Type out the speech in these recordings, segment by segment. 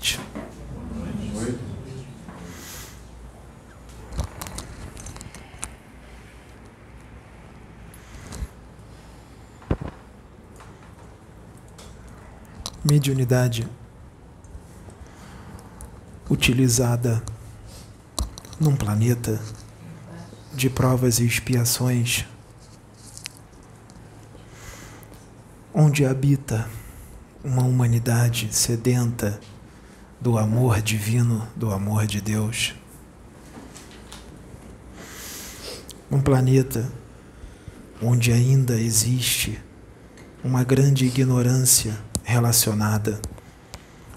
Noite. Mediunidade utilizada num planeta de provas e expiações, onde habita uma humanidade sedenta do amor divino, do amor de Deus. Um planeta onde ainda existe uma grande ignorância relacionada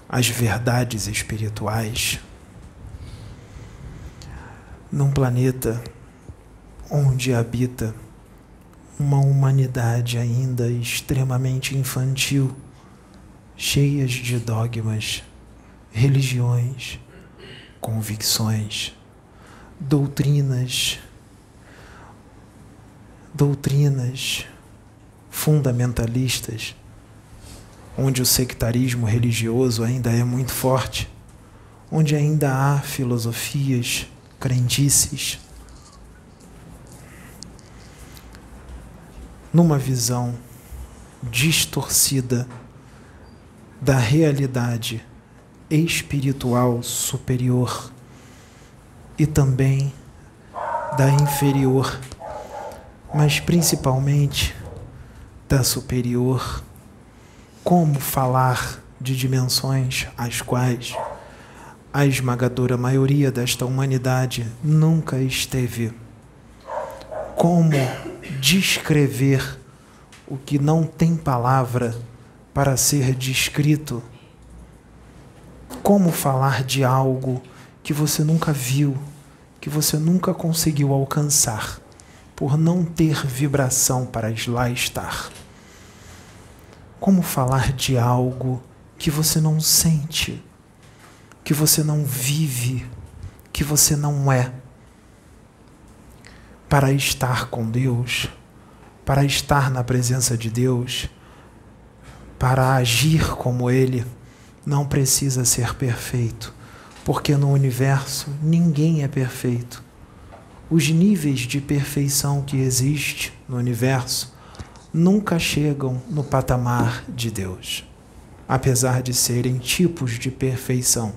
às verdades espirituais. Num planeta onde habita uma humanidade ainda extremamente infantil cheias de dogmas, religiões, convicções, doutrinas, doutrinas fundamentalistas, onde o sectarismo religioso ainda é muito forte, onde ainda há filosofias, crendices, numa visão distorcida da realidade espiritual superior e também da inferior, mas principalmente da superior. Como falar de dimensões às quais a esmagadora maioria desta humanidade nunca esteve? Como descrever o que não tem palavra? para ser descrito. Como falar de algo que você nunca viu, que você nunca conseguiu alcançar, por não ter vibração para lá estar? Como falar de algo que você não sente, que você não vive, que você não é? Para estar com Deus, para estar na presença de Deus, para agir como Ele, não precisa ser perfeito, porque no universo ninguém é perfeito. Os níveis de perfeição que existe no universo nunca chegam no patamar de Deus, apesar de serem tipos de perfeição,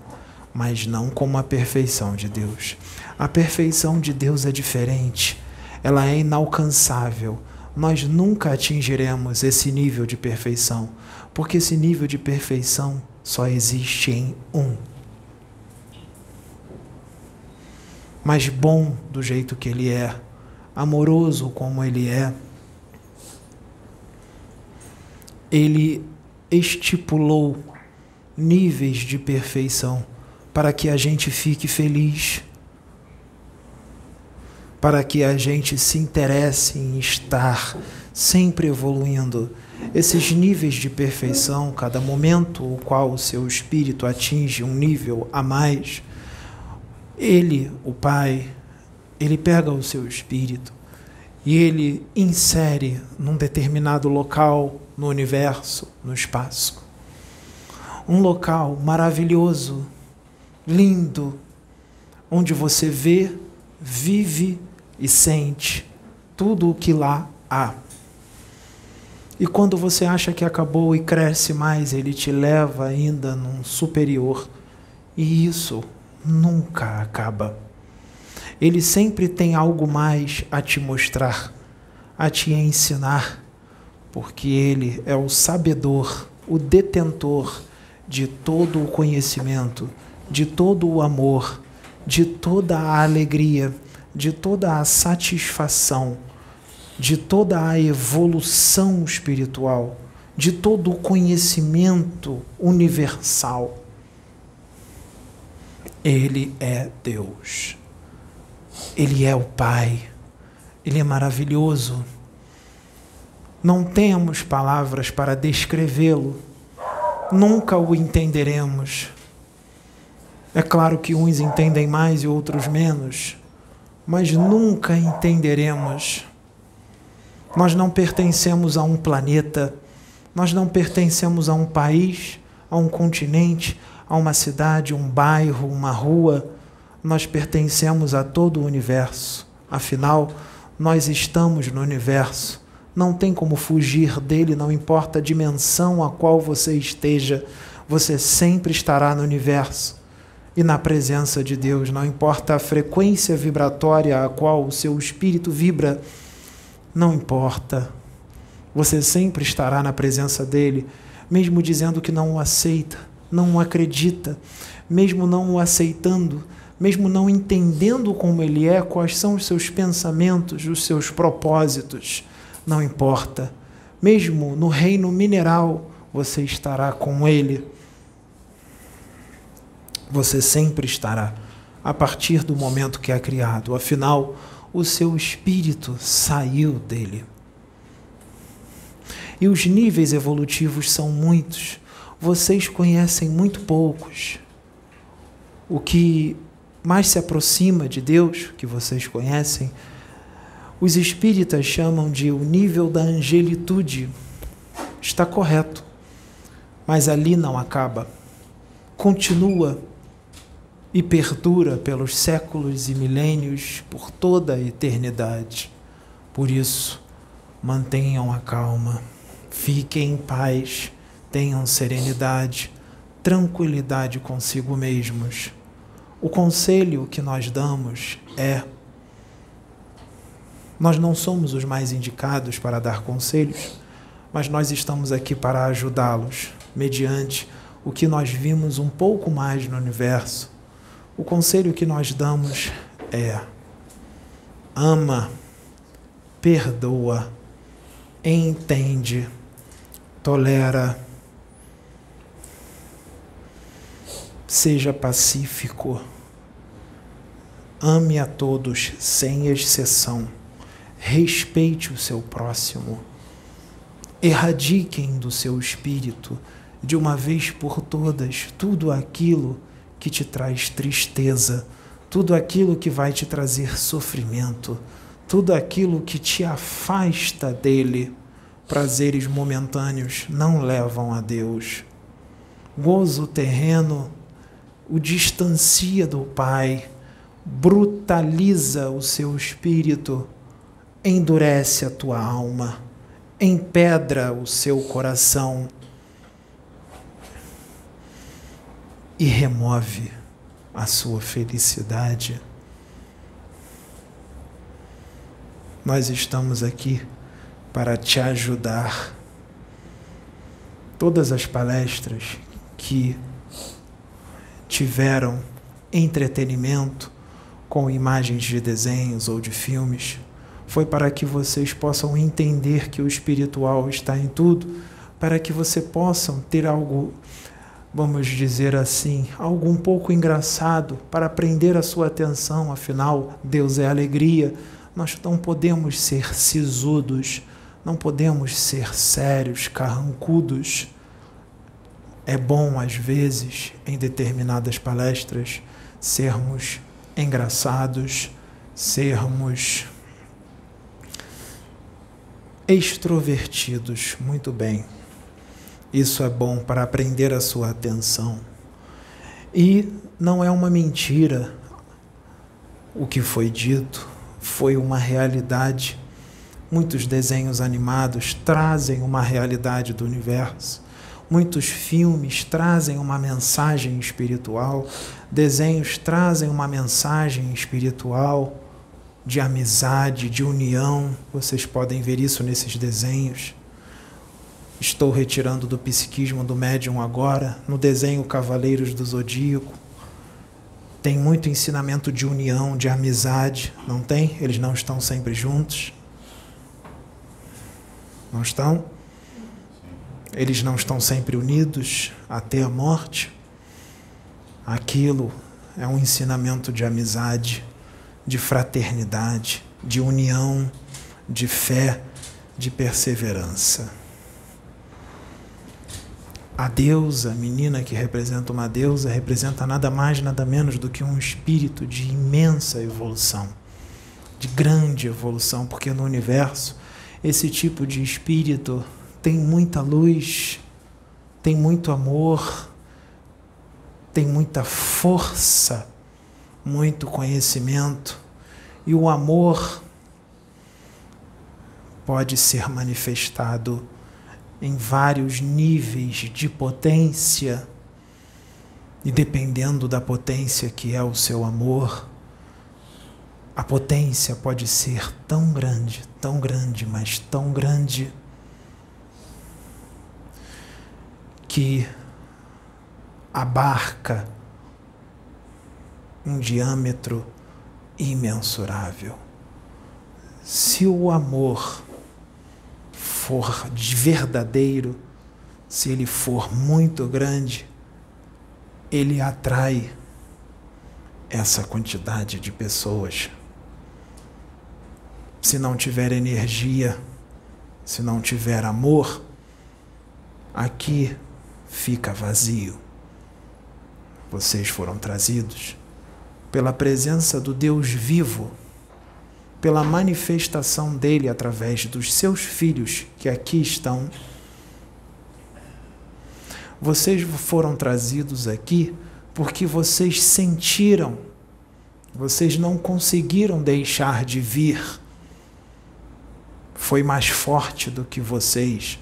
mas não como a perfeição de Deus. A perfeição de Deus é diferente, ela é inalcançável. Nós nunca atingiremos esse nível de perfeição porque esse nível de perfeição só existe em um. Mas bom do jeito que ele é, amoroso como ele é, ele estipulou níveis de perfeição para que a gente fique feliz, para que a gente se interesse em estar sempre evoluindo esses níveis de perfeição, cada momento o qual o seu espírito atinge um nível a mais, ele, o Pai, ele pega o seu espírito e ele insere num determinado local no universo, no espaço. Um local maravilhoso, lindo, onde você vê, vive e sente tudo o que lá há. E quando você acha que acabou e cresce mais, ele te leva ainda num superior. E isso nunca acaba. Ele sempre tem algo mais a te mostrar, a te ensinar, porque ele é o sabedor, o detentor de todo o conhecimento, de todo o amor, de toda a alegria, de toda a satisfação de toda a evolução espiritual, de todo o conhecimento universal. Ele é Deus. Ele é o Pai. Ele é maravilhoso. Não temos palavras para descrevê-lo. Nunca o entenderemos. É claro que uns entendem mais e outros menos, mas nunca entenderemos nós não pertencemos a um planeta, nós não pertencemos a um país, a um continente, a uma cidade, um bairro, uma rua. Nós pertencemos a todo o universo. Afinal, nós estamos no universo. Não tem como fugir dele, não importa a dimensão a qual você esteja, você sempre estará no universo e na presença de Deus, não importa a frequência vibratória a qual o seu espírito vibra, não importa. Você sempre estará na presença dele, mesmo dizendo que não o aceita, não o acredita, mesmo não o aceitando, mesmo não entendendo como ele é, quais são os seus pensamentos, os seus propósitos, não importa. Mesmo no reino mineral, você estará com ele você sempre estará a partir do momento que é criado. Afinal, o seu espírito saiu dele. E os níveis evolutivos são muitos. Vocês conhecem muito poucos. O que mais se aproxima de Deus, que vocês conhecem, os espíritas chamam de o nível da angelitude. Está correto. Mas ali não acaba. Continua e perdura pelos séculos e milênios, por toda a eternidade. Por isso, mantenham a calma, fiquem em paz, tenham serenidade, tranquilidade consigo mesmos. O conselho que nós damos é: nós não somos os mais indicados para dar conselhos, mas nós estamos aqui para ajudá-los, mediante o que nós vimos um pouco mais no universo o conselho que nós damos é: ama, perdoa, entende, tolera, seja pacífico, ame a todos sem exceção, respeite o seu próximo, erradiquem do seu espírito de uma vez por todas tudo aquilo que te traz tristeza, tudo aquilo que vai te trazer sofrimento, tudo aquilo que te afasta dele. Prazeres momentâneos não levam a Deus. Gozo terreno o distancia do Pai, brutaliza o seu espírito, endurece a tua alma, empedra o seu coração e remove a sua felicidade. Nós estamos aqui para te ajudar. Todas as palestras que tiveram entretenimento com imagens de desenhos ou de filmes foi para que vocês possam entender que o espiritual está em tudo, para que você possam ter algo vamos dizer assim, algo um pouco engraçado para prender a sua atenção, afinal, Deus é alegria. Nós não podemos ser sisudos, não podemos ser sérios, carrancudos. É bom, às vezes, em determinadas palestras, sermos engraçados, sermos extrovertidos. Muito bem. Isso é bom para prender a sua atenção. E não é uma mentira o que foi dito, foi uma realidade. Muitos desenhos animados trazem uma realidade do universo. Muitos filmes trazem uma mensagem espiritual, desenhos trazem uma mensagem espiritual de amizade, de união. Vocês podem ver isso nesses desenhos. Estou retirando do psiquismo do médium agora, no desenho Cavaleiros do Zodíaco. Tem muito ensinamento de união, de amizade, não tem? Eles não estão sempre juntos. Não estão? Eles não estão sempre unidos até a morte. Aquilo é um ensinamento de amizade, de fraternidade, de união, de fé, de perseverança. A deusa, a menina que representa uma deusa, representa nada mais, nada menos do que um espírito de imensa evolução, de grande evolução, porque no universo esse tipo de espírito tem muita luz, tem muito amor, tem muita força, muito conhecimento, e o amor pode ser manifestado em vários níveis de potência, e dependendo da potência que é o seu amor, a potência pode ser tão grande, tão grande, mas tão grande, que abarca um diâmetro imensurável. Se o amor for verdadeiro, se ele for muito grande, ele atrai essa quantidade de pessoas. Se não tiver energia, se não tiver amor, aqui fica vazio vocês foram trazidos pela presença do Deus vivo, pela manifestação dele através dos seus filhos que aqui estão. Vocês foram trazidos aqui porque vocês sentiram, vocês não conseguiram deixar de vir. Foi mais forte do que vocês,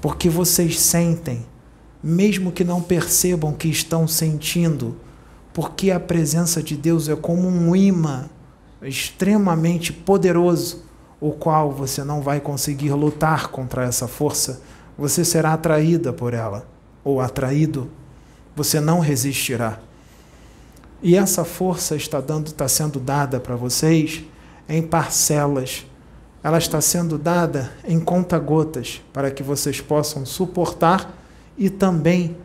porque vocês sentem mesmo que não percebam que estão sentindo, porque a presença de Deus é como um imã extremamente poderoso, o qual você não vai conseguir lutar contra essa força, você será atraída por ela, ou atraído, você não resistirá. E essa força está dando, está sendo dada para vocês em parcelas. Ela está sendo dada em conta-gotas para que vocês possam suportar e também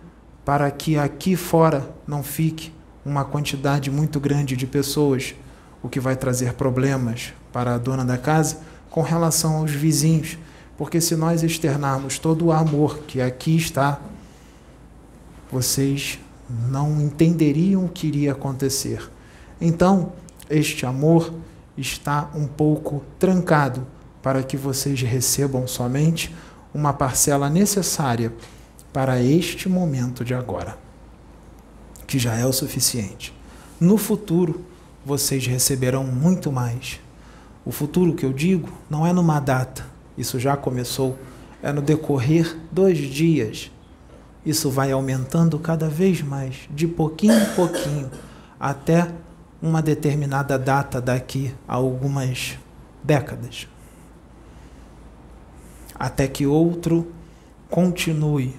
para que aqui fora não fique uma quantidade muito grande de pessoas, o que vai trazer problemas para a dona da casa com relação aos vizinhos, porque se nós externarmos todo o amor que aqui está, vocês não entenderiam o que iria acontecer. Então, este amor está um pouco trancado para que vocês recebam somente uma parcela necessária para este momento de agora, que já é o suficiente. No futuro, vocês receberão muito mais. O futuro que eu digo não é numa data, isso já começou, é no decorrer dos dias. Isso vai aumentando cada vez mais, de pouquinho em pouquinho, até uma determinada data daqui a algumas décadas. Até que outro continue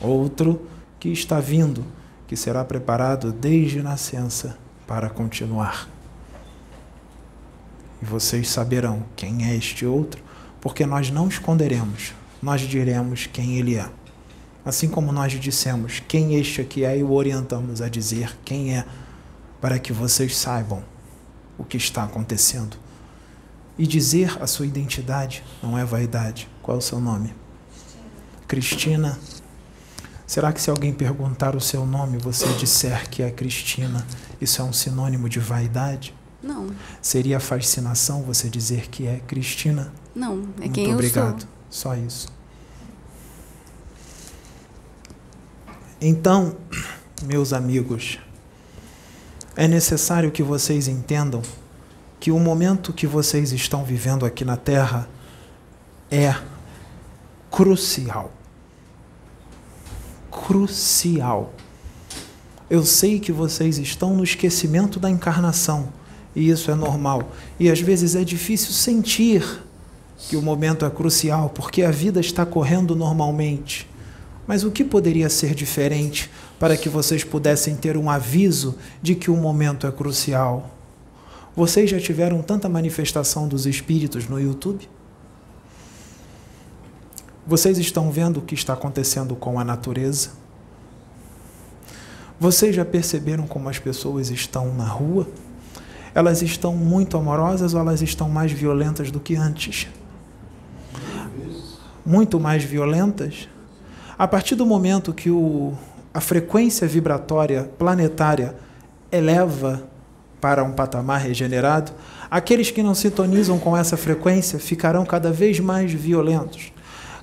outro que está vindo, que será preparado desde nascença para continuar. E vocês saberão quem é este outro, porque nós não esconderemos, nós diremos quem ele é. Assim como nós dissemos quem este aqui é e o orientamos a dizer quem é, para que vocês saibam o que está acontecendo. E dizer a sua identidade não é vaidade. Qual é o seu nome? Cristina Será que se alguém perguntar o seu nome, você disser que é Cristina, isso é um sinônimo de vaidade? Não. Seria fascinação você dizer que é Cristina? Não, é Muito quem obrigado. eu sou. Só isso. Então, meus amigos, é necessário que vocês entendam que o momento que vocês estão vivendo aqui na Terra é crucial crucial. Eu sei que vocês estão no esquecimento da encarnação, e isso é normal. E às vezes é difícil sentir que o momento é crucial, porque a vida está correndo normalmente. Mas o que poderia ser diferente para que vocês pudessem ter um aviso de que o momento é crucial? Vocês já tiveram tanta manifestação dos espíritos no YouTube? Vocês estão vendo o que está acontecendo com a natureza? Vocês já perceberam como as pessoas estão na rua? Elas estão muito amorosas ou elas estão mais violentas do que antes? Muito mais violentas? A partir do momento que o, a frequência vibratória planetária eleva para um patamar regenerado, aqueles que não sintonizam com essa frequência ficarão cada vez mais violentos.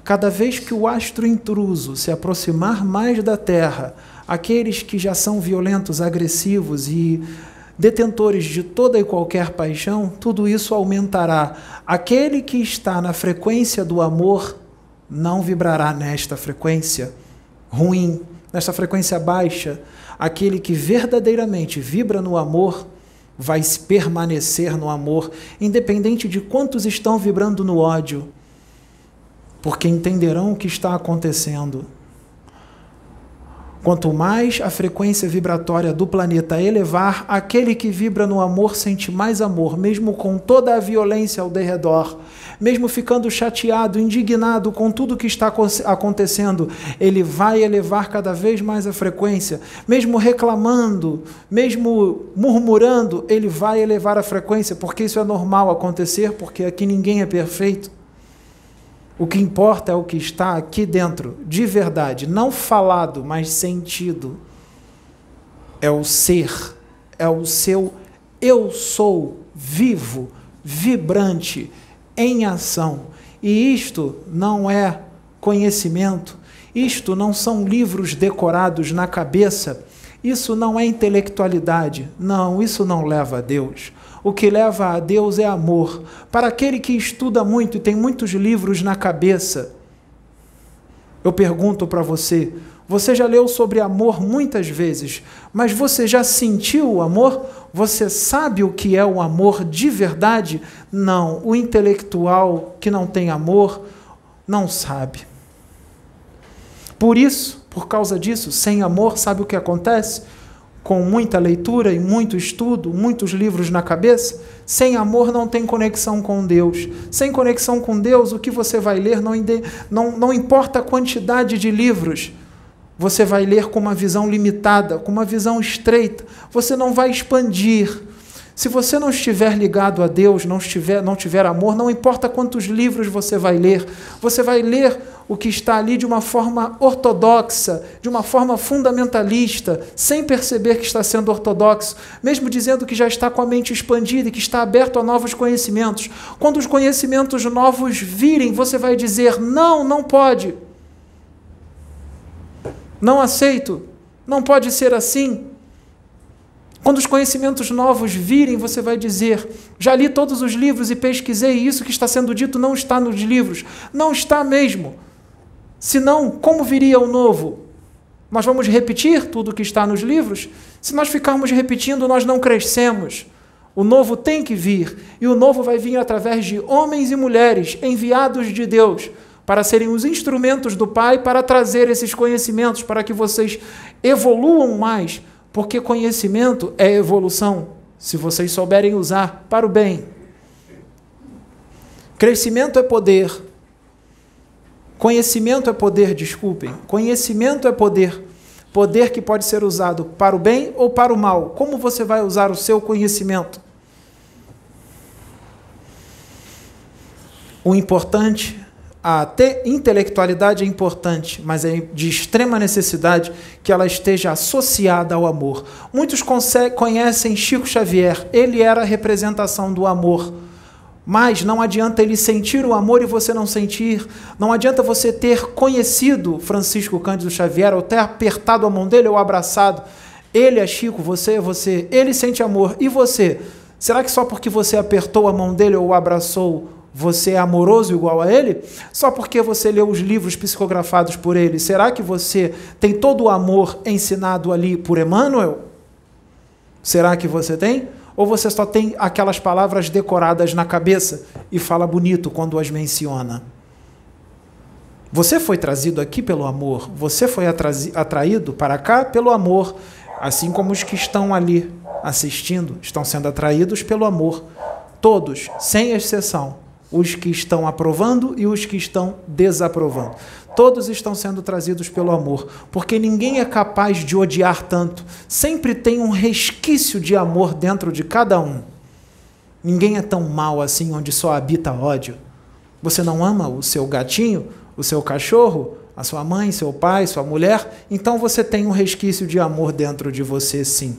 Cada vez que o astro intruso se aproximar mais da Terra, aqueles que já são violentos, agressivos e detentores de toda e qualquer paixão, tudo isso aumentará. Aquele que está na frequência do amor não vibrará nesta frequência ruim, nesta frequência baixa. Aquele que verdadeiramente vibra no amor vai permanecer no amor, independente de quantos estão vibrando no ódio, porque entenderão o que está acontecendo. Quanto mais a frequência vibratória do planeta elevar, aquele que vibra no amor sente mais amor, mesmo com toda a violência ao derredor, mesmo ficando chateado, indignado com tudo que está acontecendo, ele vai elevar cada vez mais a frequência, mesmo reclamando, mesmo murmurando, ele vai elevar a frequência, porque isso é normal acontecer, porque aqui ninguém é perfeito. O que importa é o que está aqui dentro, de verdade, não falado, mas sentido. É o ser, é o seu eu sou vivo, vibrante, em ação. E isto não é conhecimento, isto não são livros decorados na cabeça, isso não é intelectualidade. Não, isso não leva a Deus. O que leva a Deus é amor. Para aquele que estuda muito e tem muitos livros na cabeça, eu pergunto para você: você já leu sobre amor muitas vezes, mas você já sentiu o amor? Você sabe o que é o amor de verdade? Não. O intelectual que não tem amor não sabe. Por isso, por causa disso, sem amor, sabe o que acontece? Com muita leitura e muito estudo, muitos livros na cabeça, sem amor não tem conexão com Deus. Sem conexão com Deus, o que você vai ler não, não, não importa a quantidade de livros, você vai ler com uma visão limitada, com uma visão estreita. Você não vai expandir. Se você não estiver ligado a Deus, não estiver, não tiver amor, não importa quantos livros você vai ler, você vai ler o que está ali de uma forma ortodoxa, de uma forma fundamentalista, sem perceber que está sendo ortodoxo, mesmo dizendo que já está com a mente expandida e que está aberto a novos conhecimentos. Quando os conhecimentos novos virem, você vai dizer: não, não pode. Não aceito. Não pode ser assim. Quando os conhecimentos novos virem, você vai dizer: já li todos os livros e pesquisei, e isso que está sendo dito não está nos livros. Não está mesmo. Senão, como viria o novo? Nós vamos repetir tudo o que está nos livros? Se nós ficarmos repetindo, nós não crescemos. O novo tem que vir, e o novo vai vir através de homens e mulheres enviados de Deus para serem os instrumentos do Pai para trazer esses conhecimentos, para que vocês evoluam mais porque conhecimento é evolução, se vocês souberem usar para o bem. Crescimento é poder. Conhecimento é poder, desculpem. Conhecimento é poder. Poder que pode ser usado para o bem ou para o mal. Como você vai usar o seu conhecimento? O importante a ter intelectualidade é importante, mas é de extrema necessidade que ela esteja associada ao amor. Muitos conhecem Chico Xavier, ele era a representação do amor. Mas não adianta ele sentir o amor e você não sentir. Não adianta você ter conhecido Francisco Cândido Xavier, ou ter apertado a mão dele ou abraçado. Ele é Chico, você é você. Ele sente amor. E você? Será que só porque você apertou a mão dele ou o abraçou, você é amoroso igual a ele? Só porque você leu os livros psicografados por ele, será que você tem todo o amor ensinado ali por Emmanuel? Será que você tem? Ou você só tem aquelas palavras decoradas na cabeça e fala bonito quando as menciona? Você foi trazido aqui pelo amor, você foi atraído para cá pelo amor, assim como os que estão ali assistindo estão sendo atraídos pelo amor. Todos, sem exceção os que estão aprovando e os que estão desaprovando. Todos estão sendo trazidos pelo amor, porque ninguém é capaz de odiar tanto. Sempre tem um resquício de amor dentro de cada um. Ninguém é tão mal assim onde só habita ódio. Você não ama o seu gatinho, o seu cachorro, a sua mãe, seu pai, sua mulher? Então você tem um resquício de amor dentro de você, sim.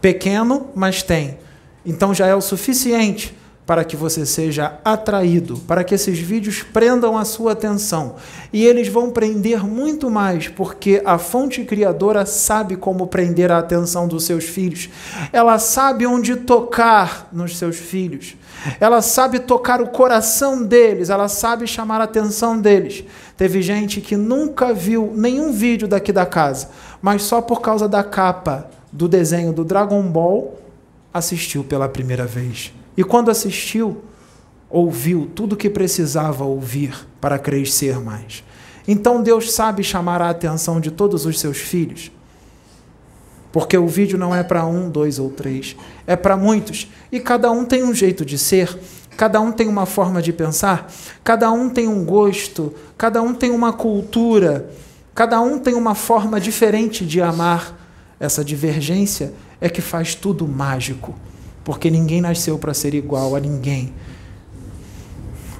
Pequeno, mas tem. Então já é o suficiente para que você seja atraído, para que esses vídeos prendam a sua atenção. E eles vão prender muito mais, porque a fonte criadora sabe como prender a atenção dos seus filhos. Ela sabe onde tocar nos seus filhos. Ela sabe tocar o coração deles, ela sabe chamar a atenção deles. Teve gente que nunca viu nenhum vídeo daqui da casa, mas só por causa da capa do desenho do Dragon Ball assistiu pela primeira vez. E quando assistiu, ouviu tudo o que precisava ouvir para crescer mais. Então Deus sabe chamar a atenção de todos os seus filhos. Porque o vídeo não é para um, dois ou três, é para muitos. E cada um tem um jeito de ser, cada um tem uma forma de pensar, cada um tem um gosto, cada um tem uma cultura, cada um tem uma forma diferente de amar. Essa divergência é que faz tudo mágico porque ninguém nasceu para ser igual a ninguém.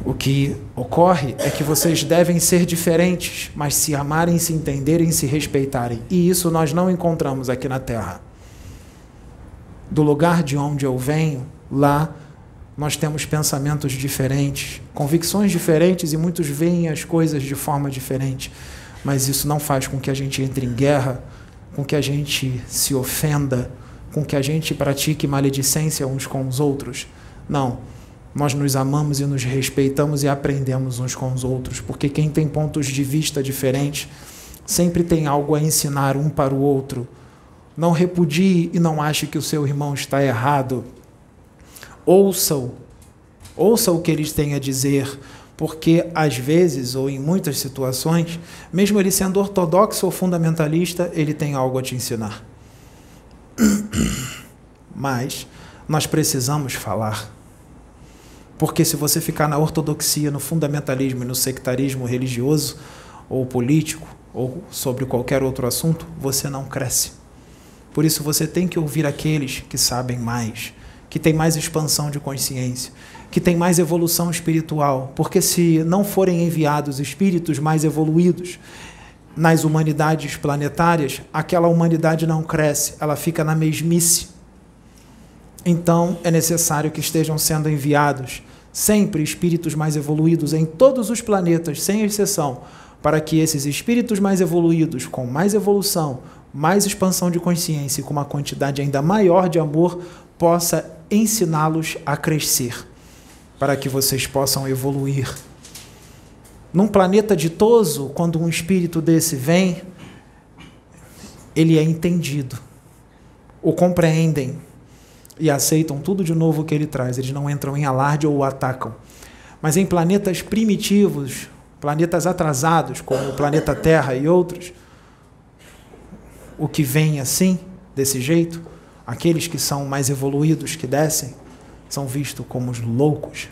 O que ocorre é que vocês devem ser diferentes, mas se amarem, se entenderem, se respeitarem. E isso nós não encontramos aqui na Terra. Do lugar de onde eu venho, lá nós temos pensamentos diferentes, convicções diferentes e muitos veem as coisas de forma diferente. Mas isso não faz com que a gente entre em guerra, com que a gente se ofenda com que a gente pratique maledicência uns com os outros. Não. Nós nos amamos e nos respeitamos e aprendemos uns com os outros, porque quem tem pontos de vista diferentes sempre tem algo a ensinar um para o outro. Não repudie e não ache que o seu irmão está errado. Ouça-o. Ouça o que eles têm a dizer, porque às vezes, ou em muitas situações, mesmo ele sendo ortodoxo ou fundamentalista, ele tem algo a te ensinar. Mas nós precisamos falar. Porque se você ficar na ortodoxia, no fundamentalismo e no sectarismo religioso ou político ou sobre qualquer outro assunto, você não cresce. Por isso você tem que ouvir aqueles que sabem mais, que têm mais expansão de consciência, que têm mais evolução espiritual, porque se não forem enviados espíritos mais evoluídos, nas humanidades planetárias, aquela humanidade não cresce, ela fica na mesmice. Então é necessário que estejam sendo enviados sempre espíritos mais evoluídos em todos os planetas, sem exceção, para que esses espíritos mais evoluídos, com mais evolução, mais expansão de consciência e com uma quantidade ainda maior de amor, possa ensiná-los a crescer, para que vocês possam evoluir. Num planeta ditoso, quando um espírito desse vem, ele é entendido, o compreendem e aceitam tudo de novo que ele traz. Eles não entram em alarde ou o atacam. Mas em planetas primitivos, planetas atrasados, como o planeta Terra e outros, o que vem assim, desse jeito, aqueles que são mais evoluídos, que descem, são vistos como os loucos,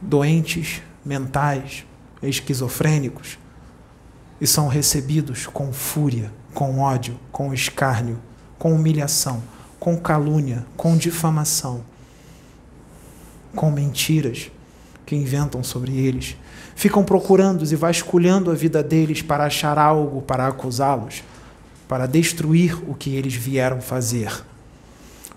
doentes, mentais, esquizofrênicos, e são recebidos com fúria, com ódio, com escárnio, com humilhação, com calúnia, com difamação, com mentiras que inventam sobre eles. Ficam procurando e vasculhando a vida deles para achar algo para acusá-los, para destruir o que eles vieram fazer.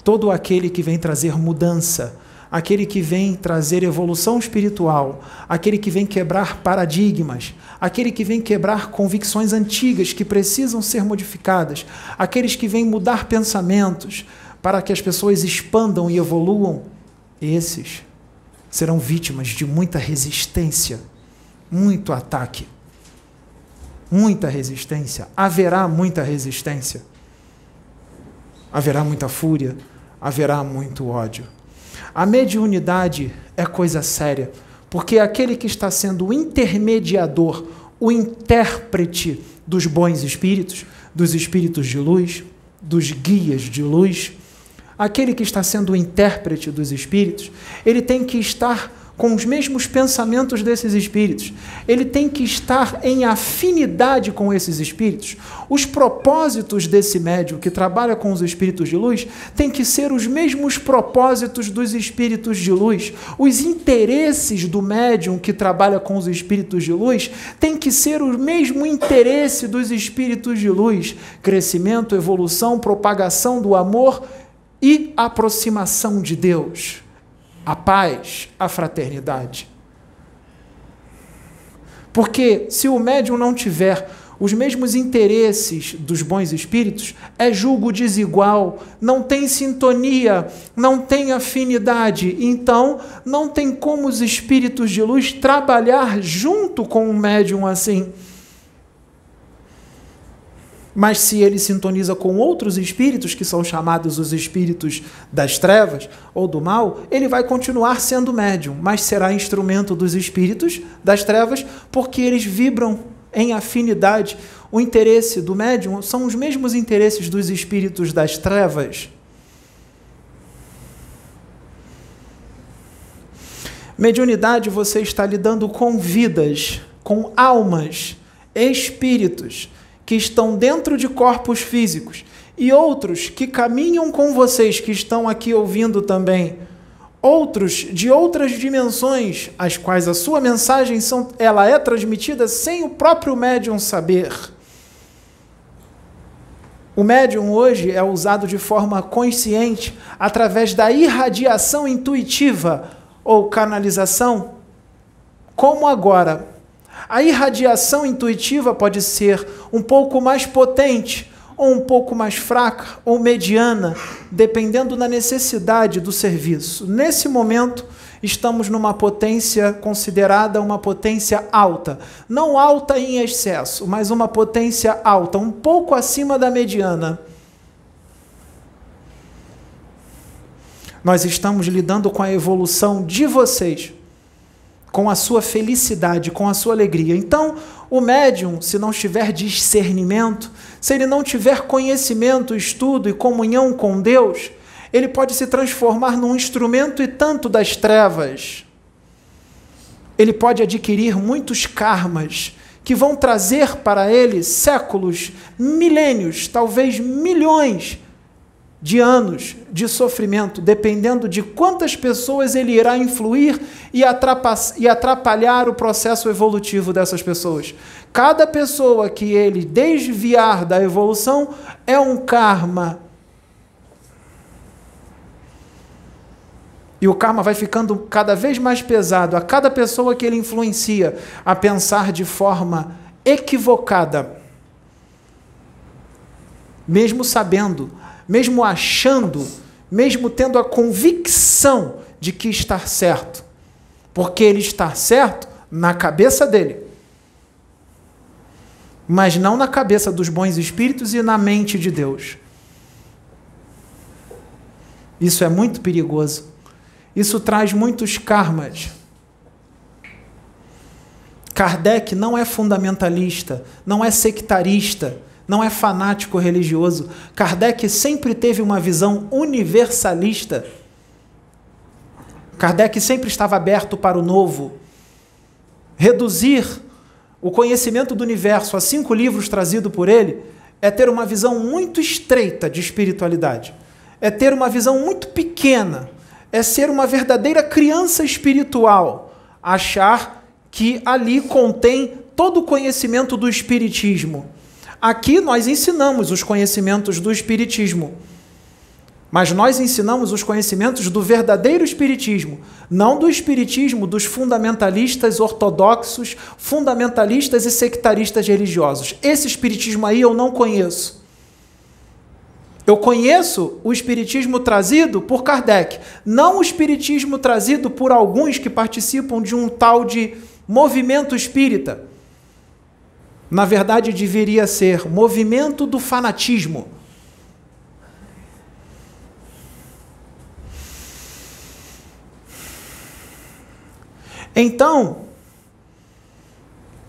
Todo aquele que vem trazer mudança, aquele que vem trazer evolução espiritual, aquele que vem quebrar paradigmas, aquele que vem quebrar convicções antigas que precisam ser modificadas, aqueles que vêm mudar pensamentos para que as pessoas expandam e evoluam, esses serão vítimas de muita resistência, muito ataque, muita resistência. Haverá muita resistência, haverá muita fúria, haverá muito ódio. A mediunidade é coisa séria, porque aquele que está sendo o intermediador, o intérprete dos bons espíritos, dos espíritos de luz, dos guias de luz, aquele que está sendo o intérprete dos espíritos, ele tem que estar com os mesmos pensamentos desses espíritos. Ele tem que estar em afinidade com esses espíritos. Os propósitos desse médium que trabalha com os espíritos de luz têm que ser os mesmos propósitos dos espíritos de luz. Os interesses do médium que trabalha com os espíritos de luz têm que ser o mesmo interesse dos espíritos de luz: crescimento, evolução, propagação do amor e aproximação de Deus. A paz, a fraternidade. Porque se o médium não tiver os mesmos interesses dos bons espíritos, é julgo desigual, não tem sintonia, não tem afinidade. Então, não tem como os espíritos de luz trabalhar junto com um médium assim. Mas se ele sintoniza com outros espíritos, que são chamados os espíritos das trevas ou do mal, ele vai continuar sendo médium, mas será instrumento dos espíritos das trevas, porque eles vibram em afinidade. O interesse do médium são os mesmos interesses dos espíritos das trevas. Mediunidade, você está lidando com vidas, com almas, espíritos que estão dentro de corpos físicos e outros que caminham com vocês, que estão aqui ouvindo também, outros de outras dimensões, as quais a sua mensagem são, ela é transmitida sem o próprio médium saber. O médium hoje é usado de forma consciente através da irradiação intuitiva ou canalização, como agora a irradiação intuitiva pode ser um pouco mais potente, ou um pouco mais fraca, ou mediana, dependendo da necessidade do serviço. Nesse momento, estamos numa potência considerada uma potência alta. Não alta em excesso, mas uma potência alta, um pouco acima da mediana. Nós estamos lidando com a evolução de vocês com a sua felicidade, com a sua alegria. Então, o médium, se não tiver discernimento, se ele não tiver conhecimento, estudo e comunhão com Deus, ele pode se transformar num instrumento e tanto das trevas. Ele pode adquirir muitos karmas que vão trazer para ele séculos, milênios, talvez milhões de anos de sofrimento, dependendo de quantas pessoas ele irá influir e atrapalhar o processo evolutivo dessas pessoas. Cada pessoa que ele desviar da evolução é um karma. E o karma vai ficando cada vez mais pesado a cada pessoa que ele influencia a pensar de forma equivocada. Mesmo sabendo mesmo achando, mesmo tendo a convicção de que está certo. Porque ele está certo na cabeça dele. Mas não na cabeça dos bons espíritos e na mente de Deus. Isso é muito perigoso. Isso traz muitos karmas. Kardec não é fundamentalista, não é sectarista, não é fanático religioso. Kardec sempre teve uma visão universalista. Kardec sempre estava aberto para o novo. Reduzir o conhecimento do universo a cinco livros trazido por ele é ter uma visão muito estreita de espiritualidade. É ter uma visão muito pequena. É ser uma verdadeira criança espiritual. Achar que ali contém todo o conhecimento do espiritismo. Aqui nós ensinamos os conhecimentos do Espiritismo. Mas nós ensinamos os conhecimentos do verdadeiro Espiritismo, não do Espiritismo dos fundamentalistas ortodoxos, fundamentalistas e sectaristas religiosos. Esse Espiritismo aí eu não conheço. Eu conheço o Espiritismo trazido por Kardec, não o Espiritismo trazido por alguns que participam de um tal de movimento espírita na verdade deveria ser movimento do fanatismo. Então,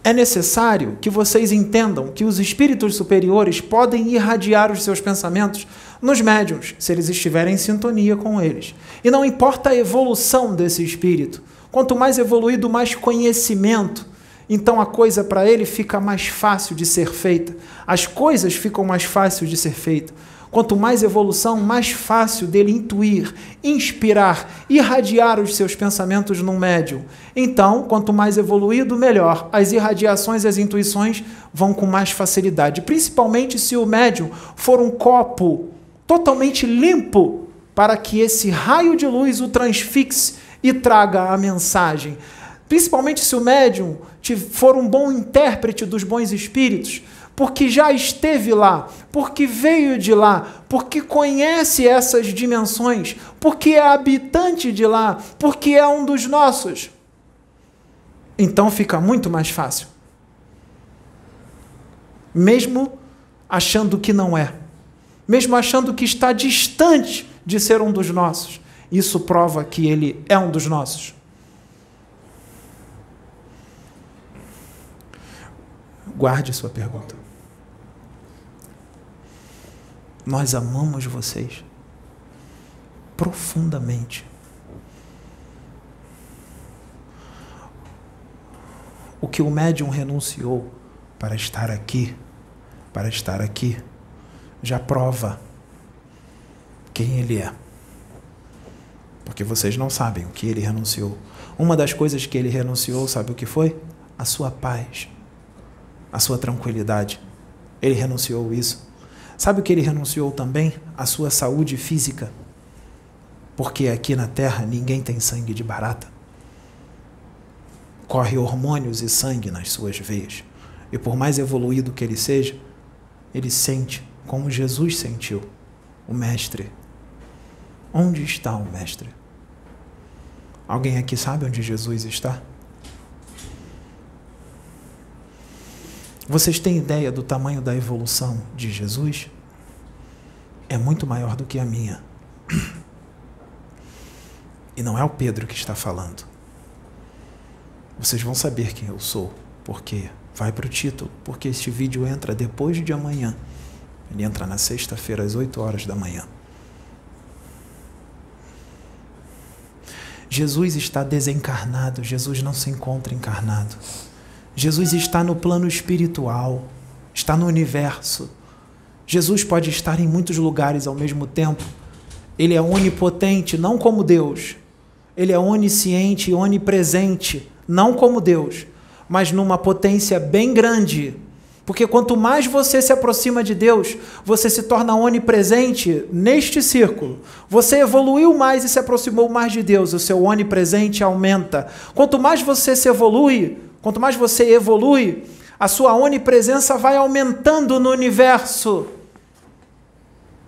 é necessário que vocês entendam que os espíritos superiores podem irradiar os seus pensamentos nos médiums, se eles estiverem em sintonia com eles. E não importa a evolução desse espírito. Quanto mais evoluído, mais conhecimento então a coisa para ele fica mais fácil de ser feita. As coisas ficam mais fáceis de ser feitas. Quanto mais evolução, mais fácil dele intuir, inspirar, irradiar os seus pensamentos no médium. Então, quanto mais evoluído, melhor. As irradiações e as intuições vão com mais facilidade, principalmente se o médium for um copo totalmente limpo para que esse raio de luz o transfixe e traga a mensagem. Principalmente se o médium for um bom intérprete dos bons espíritos, porque já esteve lá, porque veio de lá, porque conhece essas dimensões, porque é habitante de lá, porque é um dos nossos. Então fica muito mais fácil. Mesmo achando que não é, mesmo achando que está distante de ser um dos nossos, isso prova que ele é um dos nossos. Guarde sua pergunta. Nós amamos vocês profundamente. O que o médium renunciou para estar aqui, para estar aqui, já prova quem ele é. Porque vocês não sabem o que ele renunciou. Uma das coisas que ele renunciou, sabe o que foi? A sua paz, a sua tranquilidade. Ele renunciou isso. Sabe o que ele renunciou também? A sua saúde física. Porque aqui na terra ninguém tem sangue de barata. Corre hormônios e sangue nas suas veias. E por mais evoluído que ele seja, ele sente como Jesus sentiu, o Mestre Onde está o Mestre? Alguém aqui sabe onde Jesus está? Vocês têm ideia do tamanho da evolução de Jesus? É muito maior do que a minha. E não é o Pedro que está falando. Vocês vão saber quem eu sou, porque vai para o título, porque este vídeo entra depois de amanhã. Ele entra na sexta-feira às 8 horas da manhã. Jesus está desencarnado, Jesus não se encontra encarnado. Jesus está no plano espiritual, está no universo. Jesus pode estar em muitos lugares ao mesmo tempo. Ele é onipotente, não como Deus. Ele é onisciente e onipresente, não como Deus, mas numa potência bem grande porque quanto mais você se aproxima de Deus, você se torna onipresente neste círculo. Você evoluiu mais e se aproximou mais de Deus, o seu onipresente aumenta. Quanto mais você se evolui, quanto mais você evolui, a sua onipresença vai aumentando no universo.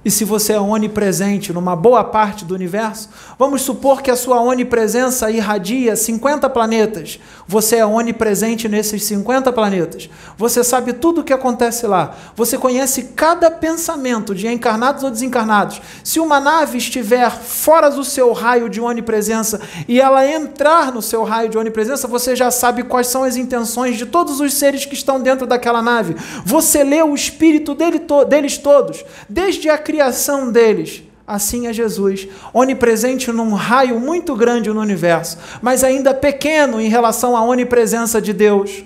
E se você é onipresente numa boa parte do universo, vamos supor que a sua onipresença irradia 50 planetas. Você é onipresente nesses 50 planetas. Você sabe tudo o que acontece lá. Você conhece cada pensamento de encarnados ou desencarnados. Se uma nave estiver fora do seu raio de onipresença e ela entrar no seu raio de onipresença, você já sabe quais são as intenções de todos os seres que estão dentro daquela nave. Você lê o espírito dele to deles todos, desde a criação deles. Assim é Jesus, onipresente num raio muito grande no universo, mas ainda pequeno em relação à onipresença de Deus.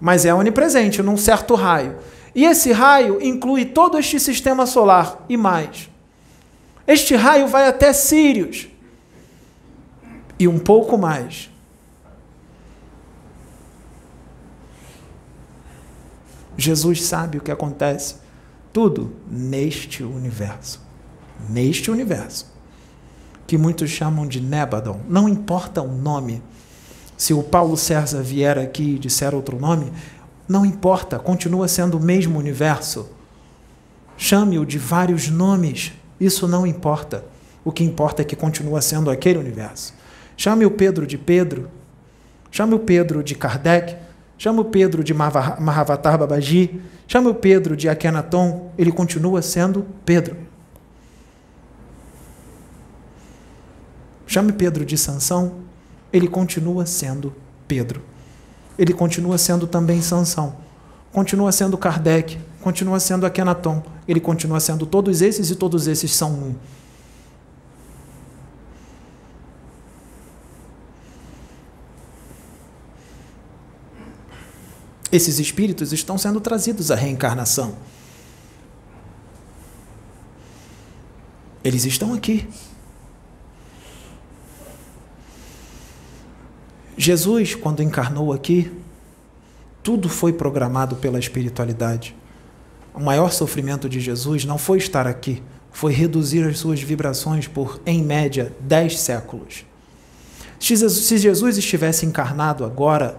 Mas é onipresente num certo raio. E esse raio inclui todo este sistema solar e mais. Este raio vai até Sírios e um pouco mais. Jesus sabe o que acontece tudo neste universo. Neste universo. Que muitos chamam de Nebadon. Não importa o nome. Se o Paulo César vier aqui e disser outro nome, não importa, continua sendo o mesmo universo. Chame-o de vários nomes, isso não importa. O que importa é que continua sendo aquele universo. Chame o Pedro de Pedro, chame o Pedro de Kardec, chame o Pedro de Mahavatar Babaji, Chame o Pedro de Akenaton, ele continua sendo Pedro. Chame Pedro de Sansão, ele continua sendo Pedro. Ele continua sendo também Sansão. Continua sendo Kardec, continua sendo Akenaton. Ele continua sendo todos esses e todos esses são um. Esses espíritos estão sendo trazidos à reencarnação. Eles estão aqui. Jesus, quando encarnou aqui, tudo foi programado pela espiritualidade. O maior sofrimento de Jesus não foi estar aqui, foi reduzir as suas vibrações por, em média, dez séculos. Se Jesus estivesse encarnado agora,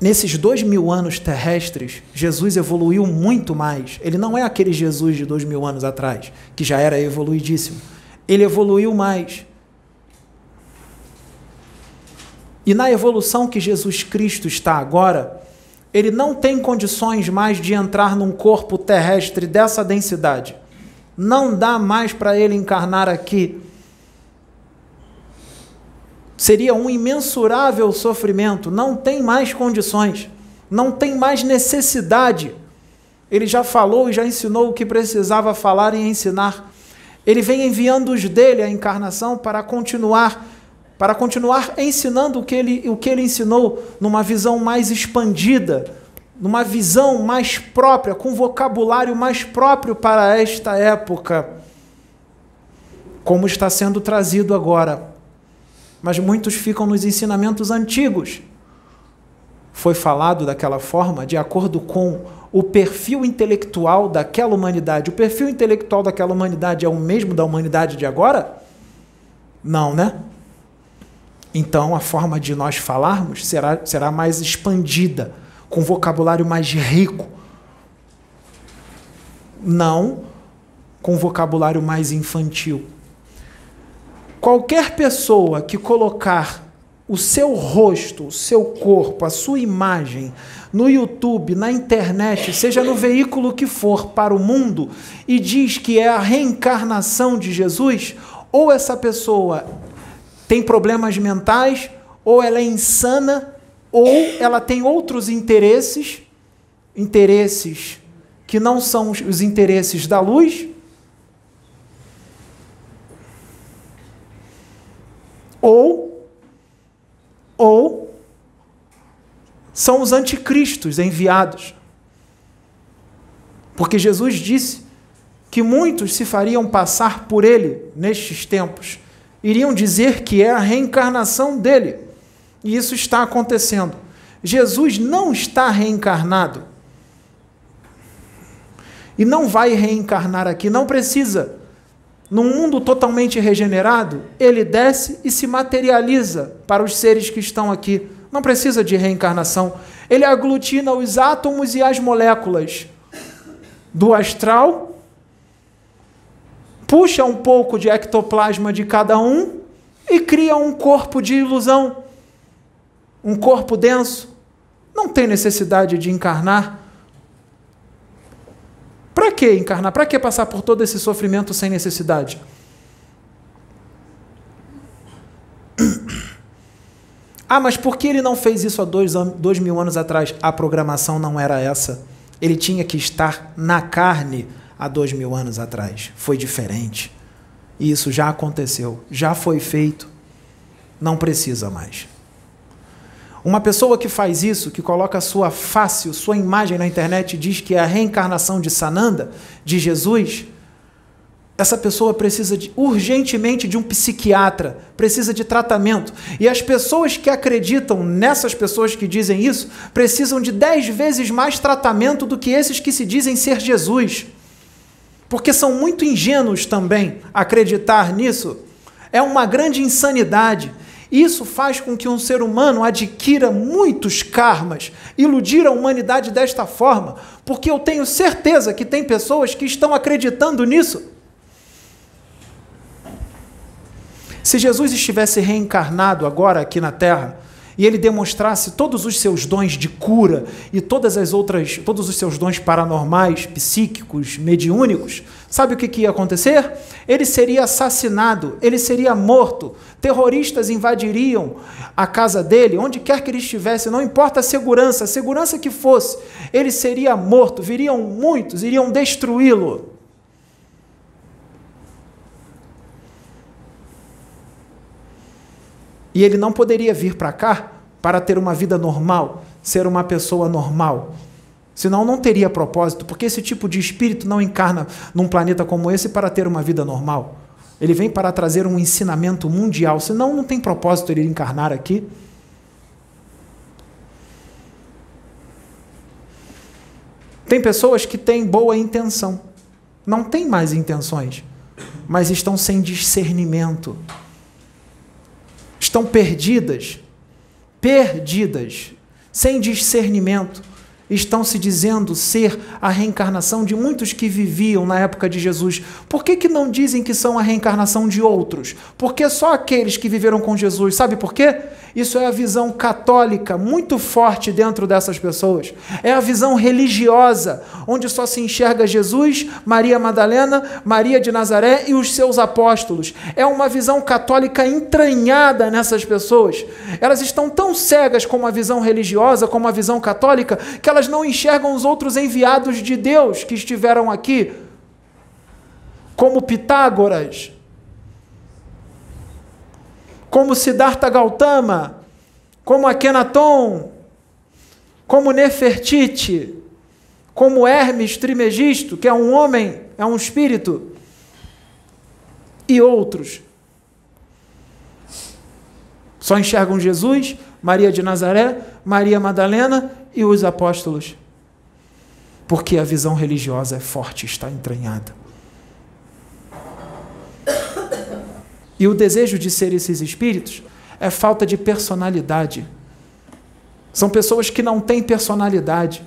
nesses dois mil anos terrestres, Jesus evoluiu muito mais. Ele não é aquele Jesus de dois mil anos atrás, que já era evoluidíssimo. Ele evoluiu mais. E na evolução que Jesus Cristo está agora, ele não tem condições mais de entrar num corpo terrestre dessa densidade. Não dá mais para ele encarnar aqui. Seria um imensurável sofrimento. Não tem mais condições. Não tem mais necessidade. Ele já falou e já ensinou o que precisava falar e ensinar. Ele vem enviando os dele a encarnação para continuar para continuar ensinando o que ele, o que ele ensinou numa visão mais expandida, numa visão mais própria, com vocabulário mais próprio para esta época, como está sendo trazido agora. Mas muitos ficam nos ensinamentos antigos. Foi falado daquela forma de acordo com o perfil intelectual daquela humanidade. O perfil intelectual daquela humanidade é o mesmo da humanidade de agora? Não, né? Então a forma de nós falarmos será, será mais expandida, com vocabulário mais rico. Não com vocabulário mais infantil. Qualquer pessoa que colocar o seu rosto, o seu corpo, a sua imagem no YouTube, na internet, seja no veículo que for para o mundo e diz que é a reencarnação de Jesus, ou essa pessoa tem problemas mentais, ou ela é insana, ou ela tem outros interesses, interesses que não são os interesses da luz, ou ou são os anticristos enviados. Porque Jesus disse que muitos se fariam passar por ele nestes tempos iriam dizer que é a reencarnação dele. E isso está acontecendo. Jesus não está reencarnado. E não vai reencarnar aqui, não precisa. Num mundo totalmente regenerado, ele desce e se materializa para os seres que estão aqui. Não precisa de reencarnação. Ele aglutina os átomos e as moléculas do astral puxa um pouco de ectoplasma de cada um e cria um corpo de ilusão, um corpo denso. Não tem necessidade de encarnar. Para que encarnar? Para que passar por todo esse sofrimento sem necessidade? Ah, mas por que ele não fez isso há dois, dois mil anos atrás? A programação não era essa. Ele tinha que estar na carne há dois mil anos atrás. Foi diferente. E isso já aconteceu, já foi feito. Não precisa mais. Uma pessoa que faz isso, que coloca sua face, sua imagem na internet e diz que é a reencarnação de Sananda, de Jesus, essa pessoa precisa de, urgentemente de um psiquiatra, precisa de tratamento. E as pessoas que acreditam nessas pessoas que dizem isso precisam de dez vezes mais tratamento do que esses que se dizem ser Jesus. Porque são muito ingênuos também acreditar nisso. É uma grande insanidade. Isso faz com que um ser humano adquira muitos karmas, iludir a humanidade desta forma, porque eu tenho certeza que tem pessoas que estão acreditando nisso. Se Jesus estivesse reencarnado agora aqui na Terra, e ele demonstrasse todos os seus dons de cura e todas as outras, todos os seus dons paranormais, psíquicos, mediúnicos, sabe o que, que ia acontecer? Ele seria assassinado, ele seria morto, terroristas invadiriam a casa dele, onde quer que ele estivesse, não importa a segurança, a segurança que fosse, ele seria morto, viriam muitos, iriam destruí-lo. E ele não poderia vir para cá para ter uma vida normal, ser uma pessoa normal. Senão não teria propósito, porque esse tipo de espírito não encarna num planeta como esse para ter uma vida normal. Ele vem para trazer um ensinamento mundial, senão não tem propósito ele encarnar aqui. Tem pessoas que têm boa intenção, não têm mais intenções, mas estão sem discernimento estão perdidas, perdidas, sem discernimento estão se dizendo ser a reencarnação de muitos que viviam na época de Jesus. Por que, que não dizem que são a reencarnação de outros? Porque só aqueles que viveram com Jesus. Sabe por quê? Isso é a visão católica muito forte dentro dessas pessoas. É a visão religiosa, onde só se enxerga Jesus, Maria Madalena, Maria de Nazaré e os seus apóstolos. É uma visão católica entranhada nessas pessoas. Elas estão tão cegas com a visão religiosa, como a visão católica, que elas não enxergam os outros enviados de Deus que estiveram aqui, como Pitágoras, como Siddhartha Gautama, como Akhenaton, como Nefertiti, como Hermes Trimegisto, que é um homem, é um espírito, e outros. Só enxergam Jesus, Maria de Nazaré, Maria Madalena e os apóstolos. Porque a visão religiosa é forte, está entranhada. E o desejo de ser esses espíritos é falta de personalidade. São pessoas que não têm personalidade.